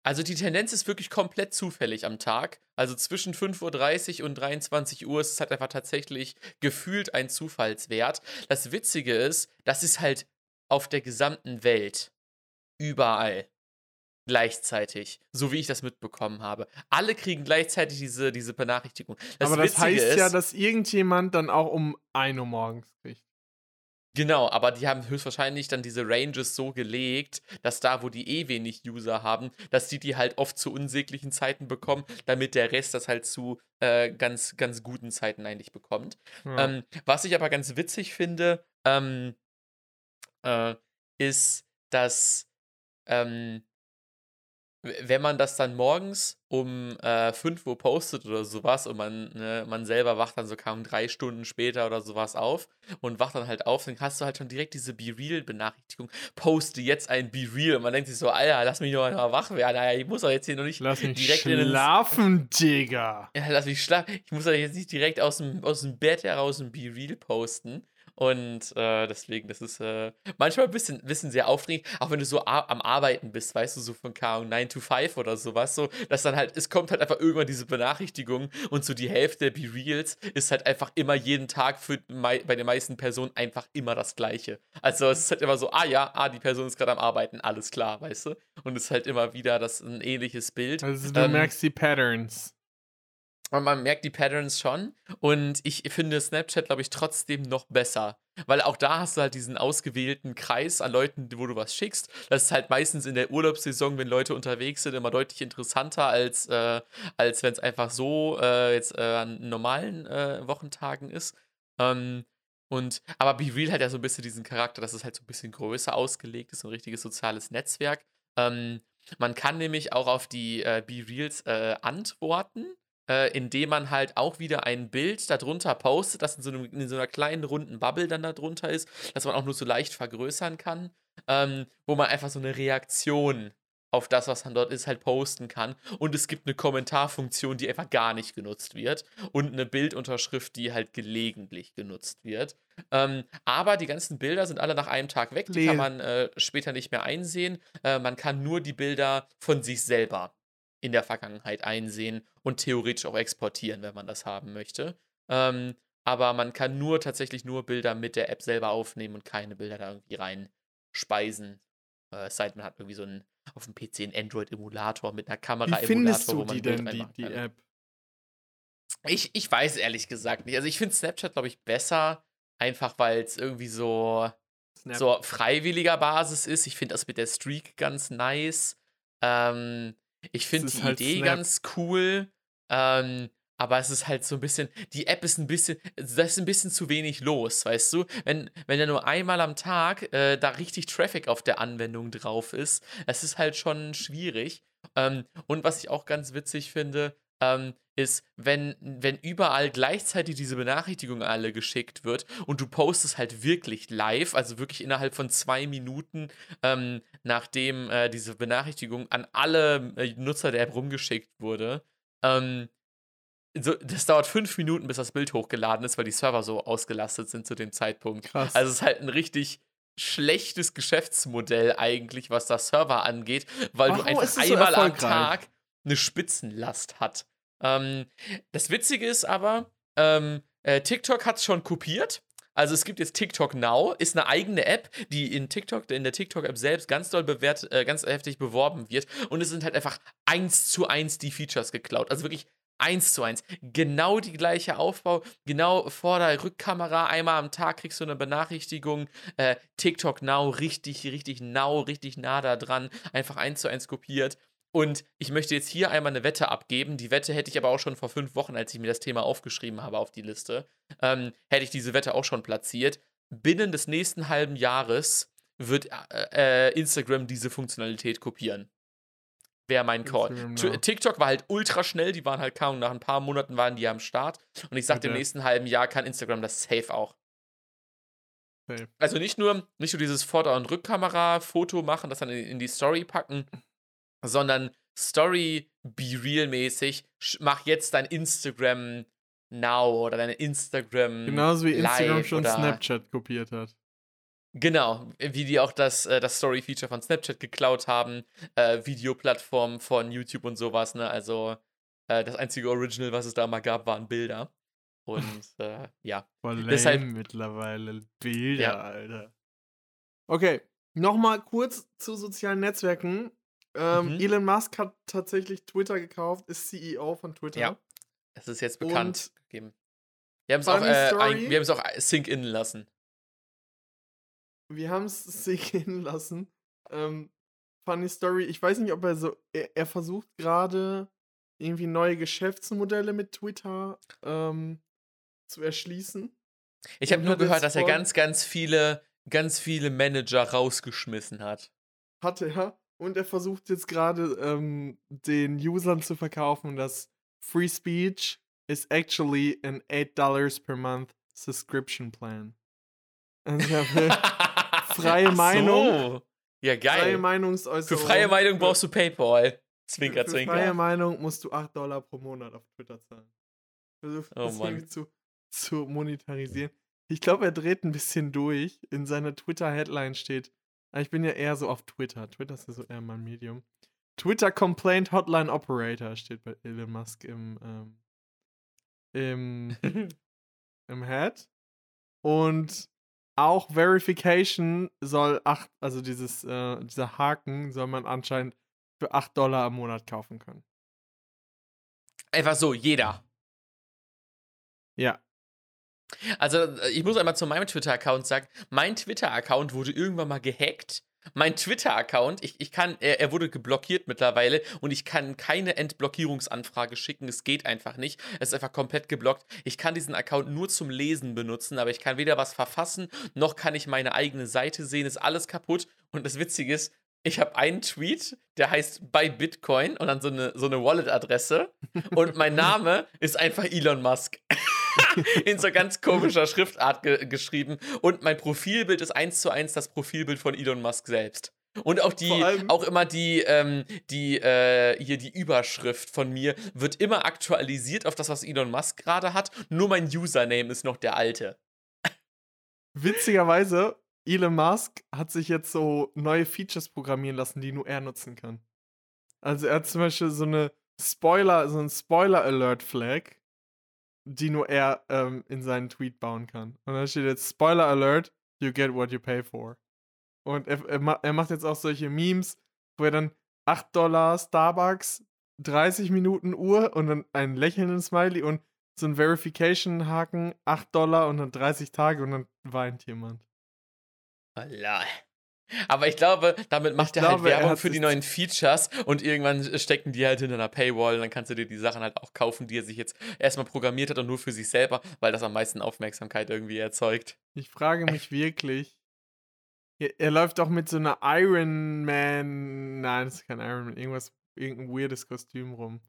Also die Tendenz ist wirklich komplett zufällig am Tag. Also zwischen 5.30 Uhr und 23 Uhr ist es halt einfach tatsächlich gefühlt ein Zufallswert. Das Witzige ist, das ist halt auf der gesamten Welt. Überall. Gleichzeitig. So wie ich das mitbekommen habe. Alle kriegen gleichzeitig diese, diese Benachrichtigung. Das Aber das Witzige heißt ist, ja, dass irgendjemand dann auch um 1 Uhr morgens kriegt. Genau, aber die haben höchstwahrscheinlich dann diese Ranges so gelegt, dass da, wo die eh wenig User haben, dass die die halt oft zu unsäglichen Zeiten bekommen, damit der Rest das halt zu äh, ganz, ganz guten Zeiten eigentlich bekommt. Ja. Ähm, was ich aber ganz witzig finde, ähm, äh, ist, dass ähm, wenn man das dann morgens um äh, 5 Uhr postet oder sowas und man, ne, man selber wacht dann so kaum drei Stunden später oder sowas auf und wacht dann halt auf, dann hast du halt schon direkt diese Be-Real-Benachrichtigung, poste jetzt ein Be-Real und man denkt sich so, Alter, lass mich doch mal wach werden, Alter, ich muss doch jetzt hier noch nicht Lass mich direkt schlafen, Digga. ja, lass mich schlafen. Ich muss doch jetzt nicht direkt aus dem, aus dem Bett heraus ein Be-Real posten. Und äh, deswegen, das ist äh, manchmal ein bisschen, bisschen sehr aufregend, auch wenn du so am Arbeiten bist, weißt du, so von K 9 to 5 oder sowas, so, dass dann halt, es kommt halt einfach irgendwann diese Benachrichtigung und so die Hälfte der Be-Reals ist halt einfach immer jeden Tag für bei den meisten Personen einfach immer das Gleiche. Also es ist halt immer so, ah ja, ah, die Person ist gerade am Arbeiten, alles klar, weißt du? Und es ist halt immer wieder das ein ähnliches Bild. Also du Ähm, merkst die Patterns. Und man merkt die Patterns schon. Und ich finde Snapchat, glaube ich, trotzdem noch besser. Weil auch da hast du halt diesen ausgewählten Kreis an Leuten, wo du was schickst. Das ist halt meistens in der Urlaubssaison, wenn Leute unterwegs sind, immer deutlich interessanter, als, äh, als wenn es einfach so äh, jetzt äh, an normalen äh, Wochentagen ist. Ähm, und, aber Be Real hat ja so ein bisschen diesen Charakter, dass es halt so ein bisschen größer ausgelegt ist, ein richtiges soziales Netzwerk. Ähm, man kann nämlich auch auf die äh, Be Reals äh, antworten äh, indem man halt auch wieder ein Bild darunter postet, das in so, einem, in so einer kleinen runden Bubble dann darunter ist, dass man auch nur so leicht vergrößern kann, ähm, wo man einfach so eine Reaktion auf das, was dann dort ist, halt posten kann. Und es gibt eine Kommentarfunktion, die einfach gar nicht genutzt wird. Und eine Bildunterschrift, die halt gelegentlich genutzt wird. Ähm, aber die ganzen Bilder sind alle nach einem Tag weg. Die Leer. kann man äh, später nicht mehr einsehen. Äh, man kann nur die Bilder von sich selber in der Vergangenheit einsehen und theoretisch auch exportieren, wenn man das haben möchte. Ähm, aber man kann nur tatsächlich nur Bilder mit der App selber aufnehmen und keine Bilder da irgendwie reinspeisen. Äh, es sei denn, man hat irgendwie so einen auf dem PC einen Android-Emulator mit einer Kamera-Emulator, Wie findest wo du man die denn, die, die. App? Ich, ich weiß ehrlich gesagt nicht. Also ich finde Snapchat, glaube ich, besser, einfach weil es irgendwie so Snap. so freiwilliger Basis ist. Ich finde das mit der Streak ganz nice. Ähm, ich finde die halt Idee Snap. ganz cool. Ähm, aber es ist halt so ein bisschen, die App ist ein bisschen, da ist ein bisschen zu wenig los, weißt du? Wenn, wenn ja nur einmal am Tag äh, da richtig Traffic auf der Anwendung drauf ist, es ist halt schon schwierig. Ähm, und was ich auch ganz witzig finde, ähm, ist, wenn, wenn überall gleichzeitig diese Benachrichtigung alle geschickt wird und du postest halt wirklich live, also wirklich innerhalb von zwei Minuten, ähm, nachdem äh, diese Benachrichtigung an alle äh, Nutzer der App rumgeschickt wurde, ähm, so, das dauert fünf Minuten, bis das Bild hochgeladen ist, weil die Server so ausgelastet sind zu dem Zeitpunkt. Krass. Also es ist halt ein richtig schlechtes Geschäftsmodell eigentlich, was das Server angeht, weil Warum du einfach es so einmal am? Tag eine Spitzenlast hat. Ähm, das Witzige ist aber, ähm, äh, TikTok hat es schon kopiert. Also es gibt jetzt TikTok Now, ist eine eigene App, die in TikTok, in der TikTok-App selbst ganz doll bewährt, äh, ganz heftig beworben wird. Und es sind halt einfach eins zu eins die Features geklaut. Also wirklich eins zu eins. Genau die gleiche Aufbau, genau Vorder-, Rückkamera. Einmal am Tag kriegst du eine Benachrichtigung. Äh, TikTok Now, richtig, richtig now, richtig nah da dran. Einfach eins zu eins kopiert. Und ich möchte jetzt hier einmal eine Wette abgeben. Die Wette hätte ich aber auch schon vor fünf Wochen, als ich mir das Thema aufgeschrieben habe auf die Liste, ähm, hätte ich diese Wette auch schon platziert. Binnen des nächsten halben Jahres wird äh, äh, Instagram diese Funktionalität kopieren. Wäre mein Call. Now. TikTok war halt ultra schnell, die waren halt kaum, nach ein paar Monaten waren die am Start. Und ich sagte, im Okay. nächsten halben Jahr kann Instagram das safe auch. Also nicht nur, nicht nur dieses Vorder- und Rückkamera-Foto machen, das dann in die Story packen, sondern Story Be Real-mäßig, sch- mach jetzt dein Instagram Now oder deine Instagram. Genauso wie Instagram schon Snapchat kopiert hat. Genau, wie die auch das, äh, das Story-Feature von Snapchat geklaut haben, äh, Videoplattformen von YouTube und sowas, ne? Also äh, das einzige Original, was es da mal gab, waren Bilder. Und äh, ja. Voll Deshalb- mittlerweile Bilder, Ja. Alter. Okay, nochmal kurz zu sozialen Netzwerken. Ähm, Mhm. Elon Musk hat tatsächlich Twitter gekauft, ist CEO von Twitter. Ja. Es ist jetzt bekannt Und- gegeben. Wir haben es auch, äh, ein, wir auch sink in lassen. Wir haben es sich gehen lassen. Ähm, funny Story, ich weiß nicht, ob er so, er, er versucht gerade irgendwie neue Geschäftsmodelle mit Twitter ähm, zu erschließen. Ich habe nur gehört, dass er ganz, ganz viele, ganz viele Manager rausgeschmissen hat. Hat er. Und er versucht jetzt gerade ähm, den Usern zu verkaufen, dass Free Speech is actually an $8 per month subscription plan. Also Freie Ach Meinung. So. Ja, geil. freie Für Meinungsäußerung. freie Meinung brauchst du PayPal. Zwinker, für, für zwinker. freie Meinung musst du 8 Dollar pro Monat auf Twitter zahlen. Versucht Oh das irgendwie zu, zu monetarisieren. Ich glaube, er dreht ein bisschen durch. In seiner Twitter-Headline steht, ich bin ja eher so auf Twitter. Twitter ist ja so eher mein Medium. Twitter Complaint Hotline Operator steht bei Elon Musk im, ähm, im, im Head. Und auch Verification soll 8, also dieses, äh, dieser Haken soll man anscheinend für 8 Dollar im Monat kaufen können. Einfach so, jeder. Ja. Also, äh, ich muss einmal zu meinem Twitter-Account sagen, mein Twitter-Account wurde irgendwann mal gehackt. Mein Twitter-Account, ich, ich kann, er, er wurde geblockiert mittlerweile und ich kann keine Entblockierungsanfrage schicken. Es geht einfach nicht. Es ist einfach komplett geblockt. Ich kann diesen Account nur zum Lesen benutzen, aber ich kann weder was verfassen, noch kann ich meine eigene Seite sehen. Ist alles kaputt. Und das Witzige ist, ich habe einen Tweet, der heißt bei Bitcoin und dann so eine, so eine Wallet-Adresse. Und mein Name ist einfach Elon Musk. in so ganz komischer Schriftart ge geschrieben. Und mein Profilbild ist eins zu eins das Profilbild von Elon Musk selbst. Und auch die, auch immer die, ähm, die, äh, hier die Überschrift von mir wird immer aktualisiert auf das, was Elon Musk gerade hat. Nur mein Username ist noch der alte. Witzigerweise, Elon Musk hat sich jetzt so neue Features programmieren lassen, die nur er nutzen kann. Also er hat zum Beispiel so eine Spoiler, so ein Spoiler-Alert-Flag, die nur er ähm, in seinen Tweet bauen kann. Und da steht jetzt Spoiler Alert, you get what you pay for. Und er, er, er macht jetzt auch solche Memes, wo er dann 8 Dollar Starbucks, 30 Minuten Uhr und dann einen lächelnden Smiley und so ein Verification-Haken, 8 Dollar und dann 30 Tage und dann weint jemand. Allah. Aber ich glaube, damit macht Ich er halt glaube, er Werbung hat für die neuen Features und irgendwann stecken die halt hinter einer Paywall und dann kannst du dir die Sachen halt auch kaufen, die er sich jetzt erstmal programmiert hat und nur für sich selber, weil das am meisten Aufmerksamkeit irgendwie erzeugt. Ich frage mich wirklich. Er, er läuft auch mit so einer Iron Man. Nein, das ist kein Iron Man. Irgendwas, irgendein weirdes Kostüm rum.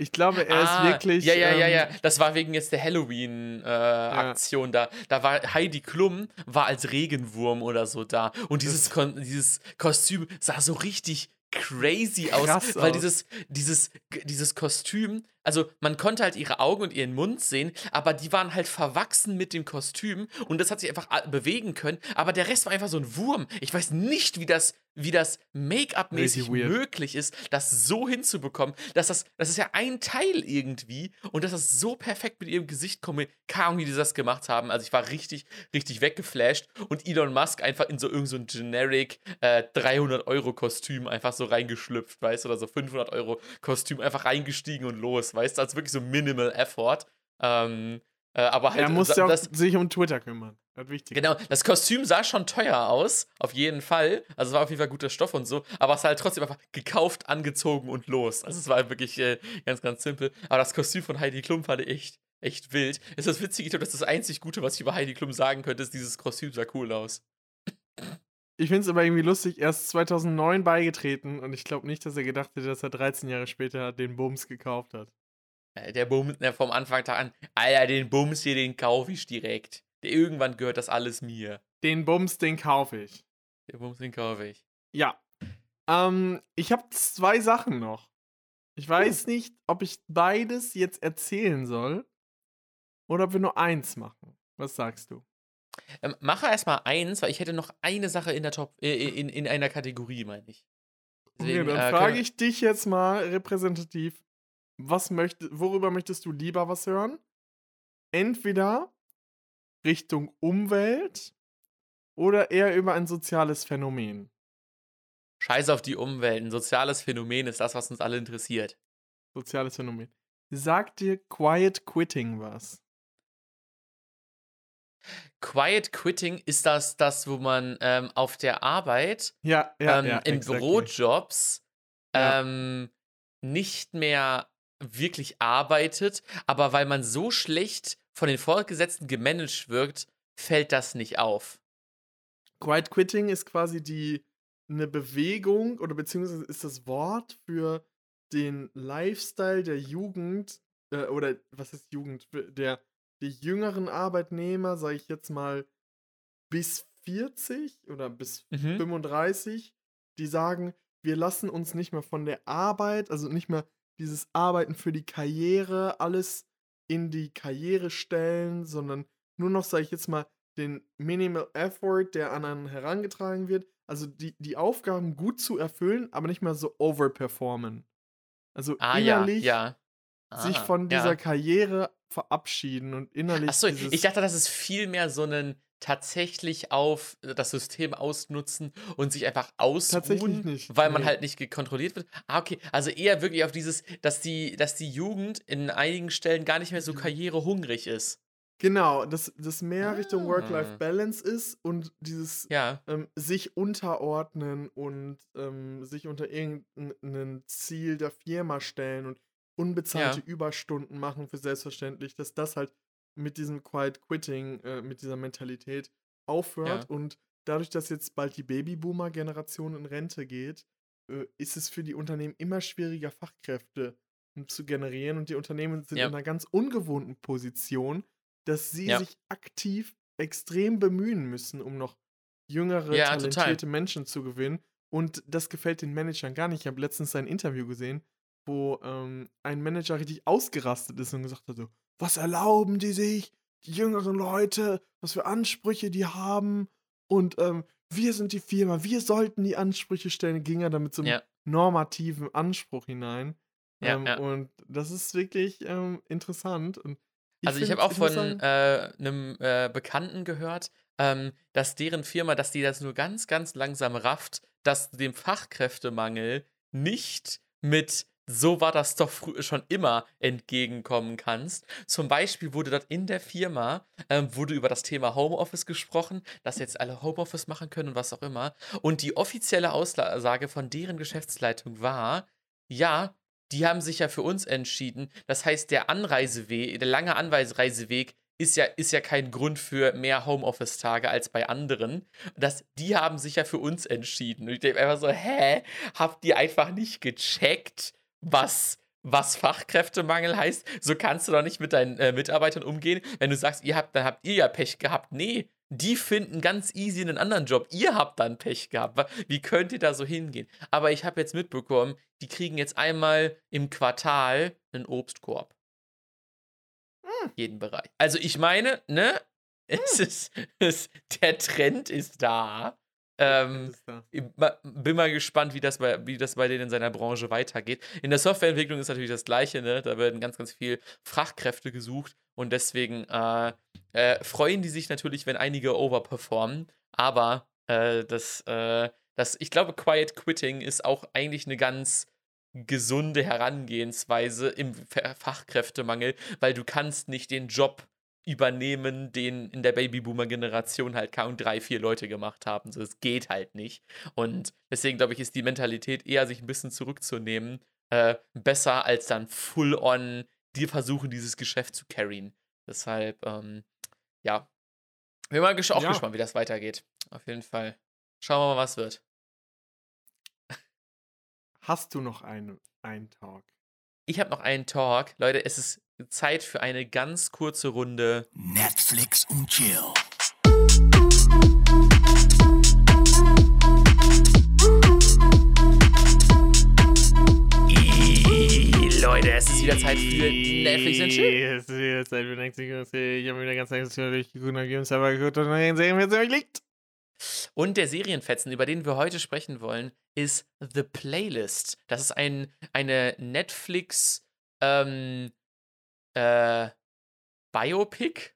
Ich glaube, er Ah, ist wirklich. Ja, ja, ja, ähm, ja. Das war wegen jetzt der Halloween-Aktion da. Da war Heidi Klum war als Regenwurm oder so da. Und dieses, Kon dieses Kostüm sah so richtig crazy aus, Krass weil aus. dieses, dieses, dieses Kostüm, also man konnte halt ihre Augen und ihren Mund sehen, aber die waren halt verwachsen mit dem Kostüm und das hat sich einfach a- bewegen können, aber der Rest war einfach so ein Wurm. Ich weiß nicht, wie das, wie das Make-up-mäßig möglich ist, das so hinzubekommen, dass das, das ist ja ein Teil irgendwie und dass das so perfekt mit ihrem Gesicht kommt, Ahnung, wie die das gemacht haben. Also ich war richtig, richtig weggeflasht und Elon Musk einfach in so irgend so ein generic äh, 300-Euro-Kostüm einfach so reingeschlüpft, weißt du, oder so 500-Euro-Kostüm einfach reingestiegen und los, weißt du, also wirklich so Minimal Effort. Ähm, äh, aber halt, Er muss ja auch das, sich um Twitter kümmern. Das ist wichtig. Genau, das Kostüm sah schon teuer aus, auf jeden Fall. Also es war auf jeden Fall guter Stoff und so, aber es war halt trotzdem einfach gekauft, angezogen und los. Also es war wirklich äh, ganz, ganz simpel. Aber das Kostüm von Heidi Klum fand ich echt, echt wild. Ist das witzig, ich glaube, das ist das einzig Gute, was ich über Heidi Klum sagen könnte, ist, dieses Kostüm sah cool aus. Ich finde es aber irgendwie lustig, er ist 2009 beigetreten und ich glaube nicht, dass er gedacht hätte, dass er 13 Jahre später den Bums gekauft hat. Äh, Der Bums, ne, vom Anfang an, Alter, den Bums hier, den kaufe ich direkt. Der, irgendwann gehört das alles mir. Den Bums, den kaufe ich. Der Bums, den kaufe ich. Ja. Ähm, ich habe zwei Sachen noch. Ich weiß nicht, ob ich beides jetzt erzählen soll. oder ob wir nur eins machen. Was sagst du? Ähm, mache erstmal eins, weil ich hätte noch eine Sache in der Top, äh, in, in einer Kategorie, meine ich. Okay, Deswegen, dann äh, frage ich dich jetzt mal repräsentativ, was möchte, worüber möchtest du lieber was hören? Entweder Richtung Umwelt oder eher über ein soziales Phänomen. Scheiß auf die Umwelt. Ein soziales Phänomen ist das, was uns alle interessiert. Soziales Phänomen. Sagt dir Quiet Quitting was? Quiet Quitting ist das, das wo man ähm, auf der Arbeit Ja, ja, ähm, ja. in exactly. Bürojobs ähm, nicht mehr wirklich arbeitet, aber weil man so schlecht von den Vorgesetzten gemanagt wirkt, fällt das nicht auf. Quiet Quitting ist quasi die eine Bewegung oder beziehungsweise ist das Wort für den Lifestyle der Jugend äh, oder was ist Jugend? Der, der jüngeren Arbeitnehmer, sage ich jetzt mal, bis 40 oder bis Mhm. 35, die sagen, wir lassen uns nicht mehr von der Arbeit, also nicht mehr dieses Arbeiten für die Karriere, alles in die Karriere stellen, sondern nur noch, sage ich jetzt mal, den Minimal Effort, der an einen herangetragen wird. Also die, die Aufgaben gut zu erfüllen, aber nicht mehr so overperformen. Also Ah ja, innerlich ja. sich Ah, von dieser ja. Karriere verabschieden und innerlich Achso, ich dachte, das ist viel mehr so ein tatsächlich auf äh, das System ausnutzen und sich einfach Tatsächlich ausruhen, nicht, weil man nee. halt nicht gekontrolliert wird. Ah, okay. Also eher wirklich auf dieses, dass die, dass die Jugend in einigen Stellen gar nicht mehr so karrierehungrig ist. Genau, dass das mehr Richtung Ah. Work-Life-Balance ist und dieses Ja. ähm, sich unterordnen und ähm, sich unter irgendein Ziel der Firma stellen und unbezahlte Ja. Überstunden machen für selbstverständlich, dass das halt mit diesem Quiet Quitting, äh, mit dieser Mentalität aufhört Ja. und dadurch, dass jetzt bald die Babyboomer-Generation in Rente geht, äh, ist es für die Unternehmen immer schwieriger, Fachkräfte hm, zu generieren und die Unternehmen sind Ja. in einer ganz ungewohnten Position, dass sie Ja. sich aktiv extrem bemühen müssen, um noch jüngere, Ja, total. talentierte Menschen zu gewinnen. Und das gefällt den Managern gar nicht. Ich habe letztens ein Interview gesehen, wo ähm, ein Manager richtig ausgerastet ist und gesagt hat: so, Was erlauben die sich? Die jüngeren Leute, was für Ansprüche die haben. Und ähm, wir sind die Firma, wir sollten die Ansprüche stellen. Ging er da mit so einem Ja. normativen Anspruch hinein. Ja, ähm, ja. Und das ist wirklich ähm, interessant. Und Also ich habe auch von äh, einem äh, Bekannten gehört, ähm, dass deren Firma, dass die das nur ganz, ganz langsam rafft, dass dem Fachkräftemangel nicht mit so war das doch schon immer entgegenkommen kannst. Zum Beispiel wurde dort in der Firma, ähm, wurde über das Thema Homeoffice gesprochen, dass jetzt alle Homeoffice machen können und was auch immer. Und die offizielle Aussage von deren Geschäftsleitung war, ja, die haben sich ja für uns entschieden. Das heißt, der Anreiseweg, der lange Anreiseweg ist ja, ist ja kein Grund für mehr Homeoffice-Tage als bei anderen. Das, die haben sich ja für uns entschieden. Und ich denke einfach so, hä? Habt ihr einfach nicht gecheckt, was, was Fachkräftemangel heißt? So kannst du doch nicht mit deinen äh, Mitarbeitern umgehen. Wenn du sagst, ihr habt, dann habt ihr ja Pech gehabt. Nee, die finden ganz easy einen anderen Job. Ihr habt dann Pech gehabt. Wie könnt ihr da so hingehen? Aber ich habe jetzt mitbekommen, die kriegen jetzt einmal im Quartal einen Obstkorb. Jeden Bereich. Also ich meine, ne? Es ist, es, der Trend ist da. Ähm, bin mal gespannt, wie das, bei, wie das bei denen in seiner Branche weitergeht. In der Softwareentwicklung ist natürlich das Gleiche, ne? Da werden ganz, ganz viel Fachkräfte gesucht und deswegen äh, äh, freuen die sich natürlich, wenn einige overperformen. Aber äh, das, äh, das, ich glaube, Quiet Quitting ist auch eigentlich eine ganz gesunde Herangehensweise im Fa- Fachkräftemangel, weil du kannst nicht den Job übernehmen, den in der Babyboomer-Generation halt kaum drei, vier Leute gemacht haben. So, es geht halt nicht. Und deswegen, glaube ich, ist die Mentalität eher, sich ein bisschen zurückzunehmen, äh, besser als dann full-on die versuchen, dieses Geschäft zu carryen. Deshalb, ähm, ja. Bin mal gesch auch Ja. gespannt, wie das weitergeht. Auf jeden Fall. Schauen wir mal, was wird. Hast du noch einen, einen Talk? Ich habe noch einen Talk. Leute, es ist Zeit für eine ganz kurze Runde. Netflix und Chill. Leute, es ist wieder Zeit für Netflix and Chill. Es ist wieder Zeit für Netflix and Chill. Ich habe wieder ganz lange durchgeguckt und Games aber geguckt und dann sehen wir, euch liegt. Und der Serienfetzen, über den wir heute sprechen wollen, ist The Playlist. Das ist ein, eine Netflix ähm, äh, Biopic,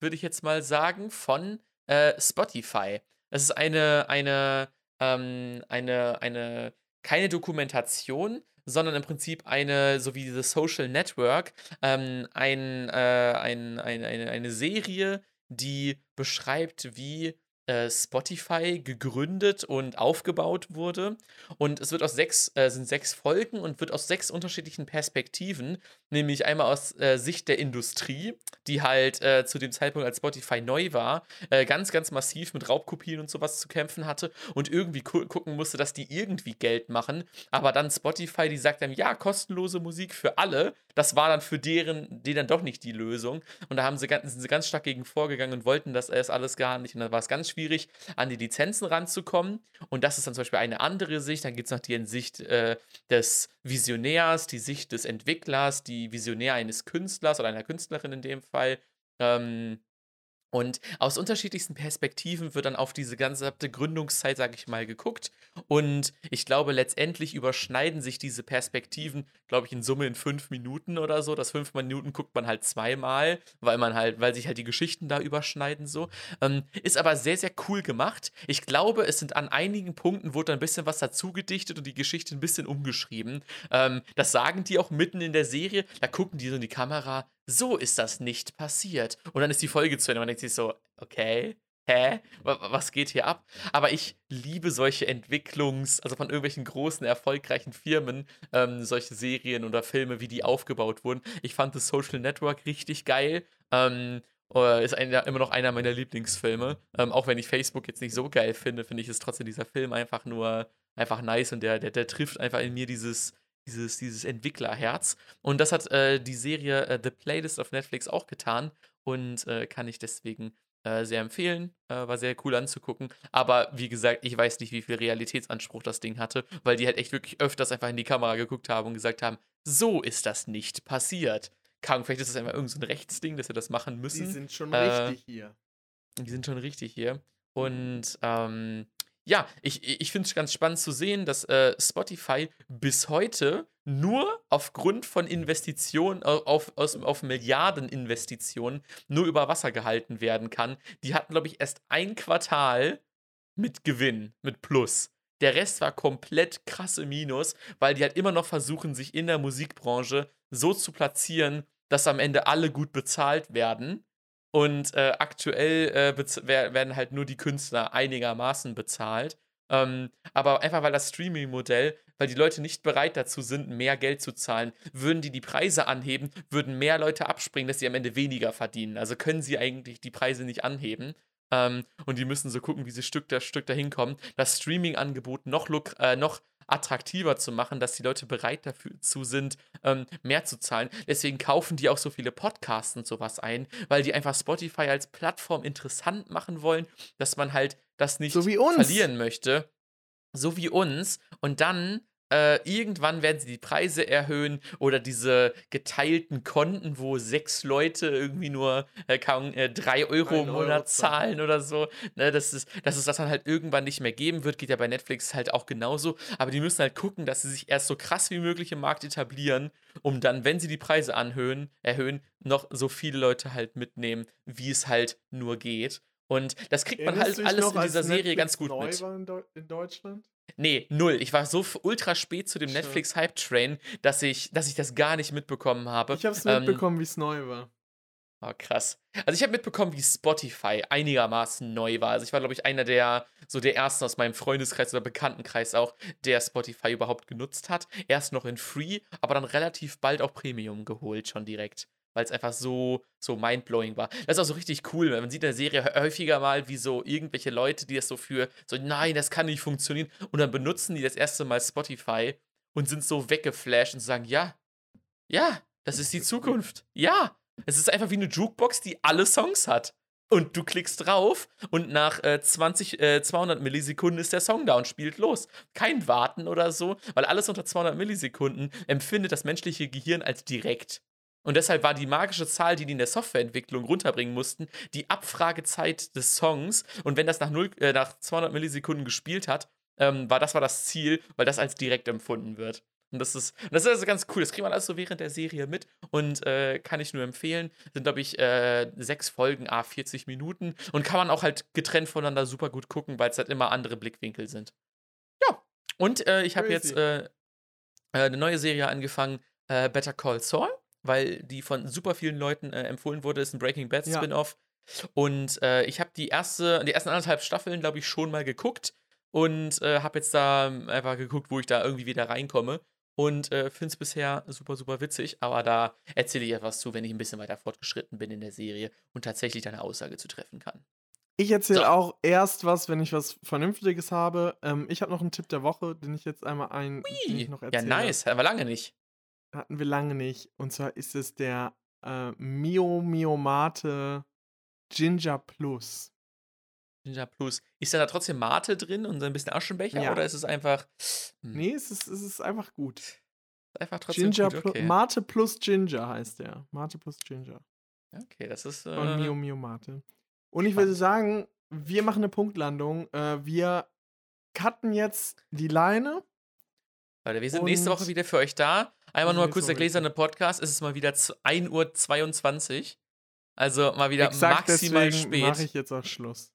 würde ich jetzt mal sagen, von äh, Spotify. Das ist eine, eine, ähm, eine, eine, keine Dokumentation, sondern im Prinzip eine, so wie The Social Network, ähm, ein, äh, ein, ein, eine, eine Serie, die beschreibt, wie äh, Spotify gegründet und aufgebaut wurde. Und es wird aus sechs, äh, sind sechs Folgen und wird aus sechs unterschiedlichen Perspektiven, nämlich einmal aus äh, Sicht der Industrie, die halt äh, zu dem Zeitpunkt, als Spotify neu war, äh, ganz, ganz massiv mit Raubkopien und sowas zu kämpfen hatte und irgendwie gu gucken musste, dass die irgendwie Geld machen. Aber dann Spotify, die sagt dann, ja, kostenlose Musik für alle, das war dann für deren, die dann doch nicht die Lösung. Und da haben sie ganz, sind sie ganz stark gegen vorgegangen und wollten das erst alles gar nicht. Und dann war es ganz schwierig, an die Lizenzen ranzukommen. Und das ist dann zum Beispiel eine andere Sicht. Dann gibt es noch die Sicht äh, des Visionärs, die Sicht des Entwicklers, die Visionär eines Künstlers oder einer Künstlerin in dem Fall. Ähm, und aus unterschiedlichsten Perspektiven wird dann auf diese ganze Gründungszeit, sage ich mal, geguckt. Und ich glaube, letztendlich überschneiden sich diese Perspektiven, glaube ich, in Summe in fünf Minuten oder so. Das fünf Minuten guckt man halt zweimal, weil man halt, weil sich halt die Geschichten da überschneiden so. Ähm, ist aber sehr, sehr cool gemacht. Ich glaube, es sind an einigen Punkten wurde ein bisschen was dazu gedichtet und die Geschichte ein bisschen umgeschrieben. Ähm, das sagen die auch mitten in der Serie. Da gucken die so in die Kamera so ist das nicht passiert. Und dann ist die Folge zu Ende. Man denkt sich so, okay, hä? Was geht hier ab? Aber ich liebe solche Entwicklungs-, also von irgendwelchen großen, erfolgreichen Firmen, ähm, solche Serien oder Filme, wie die aufgebaut wurden. Ich fand das Social Network richtig geil. Ähm, äh, ist ein, immer noch einer meiner Lieblingsfilme. Ähm, auch wenn ich Facebook jetzt nicht so geil finde, finde ich es trotzdem dieser Film einfach nur einfach nice und der, der, der trifft einfach in mir dieses, dieses, dieses Entwicklerherz. Und das hat äh, die Serie äh, The Playlist auf Netflix auch getan und äh, kann ich deswegen äh, sehr empfehlen. Äh, war sehr cool anzugucken. Aber wie gesagt, ich weiß nicht, wie viel Realitätsanspruch das Ding hatte, weil die halt echt wirklich öfters einfach in die Kamera geguckt haben und gesagt haben, so ist das nicht passiert. Kann, vielleicht ist das einfach irgendein so Rechtsding, dass wir das machen müssen. Die sind schon Äh, richtig hier. Die sind schon richtig hier. Und ähm, ja, ich, ich finde es ganz spannend zu sehen, dass äh, Spotify bis heute nur aufgrund von Investitionen, auf, aus, auf Milliardeninvestitionen, nur über Wasser gehalten werden kann. Die hatten, glaube ich, erst ein Quartal mit Gewinn, mit Plus. Der Rest war komplett krasse Minus, weil die halt immer noch versuchen, sich in der Musikbranche so zu platzieren, dass am Ende alle gut bezahlt werden. Und äh, aktuell äh, werden halt nur die Künstler einigermaßen bezahlt. Ähm, aber einfach weil das Streaming-Modell, weil die Leute nicht bereit dazu sind, mehr Geld zu zahlen, würden die die Preise anheben, würden mehr Leute abspringen, dass sie am Ende weniger verdienen. Also können sie eigentlich die Preise nicht anheben. Ähm, und die müssen so gucken, wie sie Stück für Stück dahin kommen. Das Streaming-Angebot noch, äh, noch attraktiver zu machen, dass die Leute bereit dafür zu sind, ähm, mehr zu zahlen. Deswegen kaufen die auch so viele Podcasts und sowas ein, weil die einfach Spotify als Plattform interessant machen wollen, dass man halt das nicht So wie uns. verlieren möchte. So wie uns. Und dann äh, irgendwann werden sie die Preise erhöhen oder diese geteilten Konten, wo sechs Leute irgendwie nur äh, kaum, äh, drei Euro im Monat zahlen. oder so. Ne, dass, es, dass es das dann halt irgendwann nicht mehr geben wird, geht ja bei Netflix halt auch genauso. Aber die müssen halt gucken, dass sie sich erst so krass wie möglich im Markt etablieren, um dann, wenn sie die Preise anhöhen, erhöhen, noch so viele Leute halt mitnehmen, wie es halt nur geht. Und das kriegt man Erinnerst halt alles noch, in dieser Serie Netflix ganz gut neu mit. War in, Deu in Deutschland? Nee, null. Ich war so ultra spät zu dem. Netflix-Hype-Train, dass ich, dass ich das gar nicht mitbekommen habe. Ich habe es Ähm, mitbekommen, wie es neu war. Oh, krass. Also ich habe mitbekommen, wie Spotify einigermaßen neu war. Also ich war, glaube ich, einer der, so der ersten aus meinem Freundeskreis oder Bekanntenkreis auch, der Spotify überhaupt genutzt hat. Erst noch in Free, aber dann relativ bald auch Premium geholt, schon direkt. Weil es einfach so, so mindblowing war. Das ist auch so richtig cool. Man sieht in der Serie hä- häufiger mal, wie so irgendwelche Leute, die das so für, so, nein, das kann nicht funktionieren. Und dann benutzen die das erste Mal Spotify und sind so weggeflasht und sagen, ja, ja, das ist die Zukunft. Ja, es ist einfach wie eine Jukebox, die alle Songs hat. Und du klickst drauf und nach äh, 20, äh, 200 Millisekunden ist der Song da und spielt los. Kein Warten oder so, weil alles unter 200 Millisekunden empfindet das menschliche Gehirn als direkt. Und deshalb war die magische Zahl, die die in der Softwareentwicklung runterbringen mussten, die Abfragezeit des Songs. Und wenn das nach, 0, äh, nach 200 Millisekunden gespielt hat, ähm, war das war das Ziel, weil das als direkt empfunden wird. Und das ist, das ist also ganz cool. Das kriegt man alles so während der Serie mit und äh, kann ich nur empfehlen. Sind, glaube ich, äh, sechs Folgen, a 40 Minuten und kann man auch halt getrennt voneinander super gut gucken, weil es halt immer andere Blickwinkel sind. Ja. Und äh, ich habe jetzt äh, äh, eine neue Serie angefangen, äh, Better Call Saul, weil die von super vielen Leuten empfohlen wurde. Ist ein Breaking Bad Ja. Spin-off. Und ich habe die erste, die ersten anderthalb Staffeln, glaube ich, schon mal geguckt und habe jetzt da einfach geguckt, wo ich da irgendwie wieder reinkomme und äh, finde es bisher super, super witzig. Aber da erzähle ich etwas zu, wenn ich ein bisschen weiter fortgeschritten bin in der Serie und tatsächlich da eine Aussage zu treffen kann. Ich erzähle So. auch erst was, wenn ich was Vernünftiges habe. Ähm, ich habe noch einen Tipp der Woche, den ich jetzt einmal ein ich noch Ja, erzähle. nice. Hatten wir lange nicht. Hatten wir lange nicht. Und zwar ist es der äh, Mio Mio Mate Ginger Plus. Ninja Plus. Ist da, da trotzdem Mate drin und so ein bisschen Aschenbecher Ja. oder ist es einfach. Hm, Nee, es ist, es ist einfach gut. Einfach trotzdem Ginger gut, okay. Mate plus Ginger heißt der. Mate plus Ginger. okay, das ist. Von Mio Äh, Mio Mate. Und ich spannend. würde sagen, wir machen eine Punktlandung. Äh, wir cutten jetzt die Leine. Leute, wir sind nächste Und- Woche wieder für euch da. Einmal nur nächste kurz der gläserne Podcast. Es ist mal wieder z- 1.22 Uhr. Also mal wieder Exakt maximal deswegen mache spät. ich jetzt auch Schluss.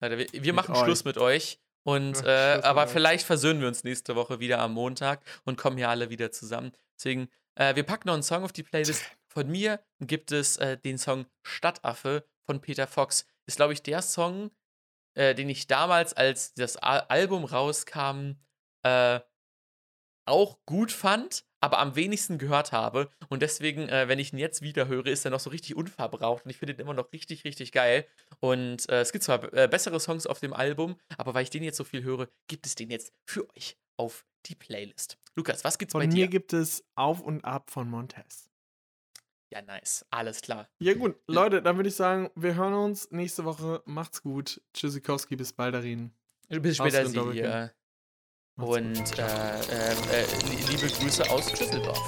Leute, wir, wir machen euch. Schluss mit euch. Und äh, aber vielleicht versöhnen wir uns nächste Woche wieder am Montag und kommen hier alle wieder zusammen. Deswegen, äh, wir packen noch einen Song auf die Playlist. Von mir gibt es äh, den Song Stadtaffe von Peter Fox. Ist, glaube ich, der Song, äh, den ich damals, als das Al Album rauskam, äh, auch gut fand, aber am wenigsten gehört habe. Und deswegen, äh, wenn ich ihn jetzt wieder höre, ist er noch so richtig unverbraucht. Und ich finde ihn immer noch richtig, richtig geil. Und äh, es gibt zwar äh, bessere Songs auf dem Album, aber weil ich den jetzt so viel höre, gibt es den jetzt für euch auf die Playlist. Lukas, was gibt's bei Von dir? mir gibt es Auf und Ab von Montez. ja, nice. Alles klar. Ja gut, Leute, dann würde ich sagen, wir hören uns nächste Woche. Macht's gut. Tschüssikowski, bis bald, Darin. Bis später, Sie Doppelkind. hier. Macht's gut. Und äh, äh, äh, li- liebe Grüße aus Düsseldorf.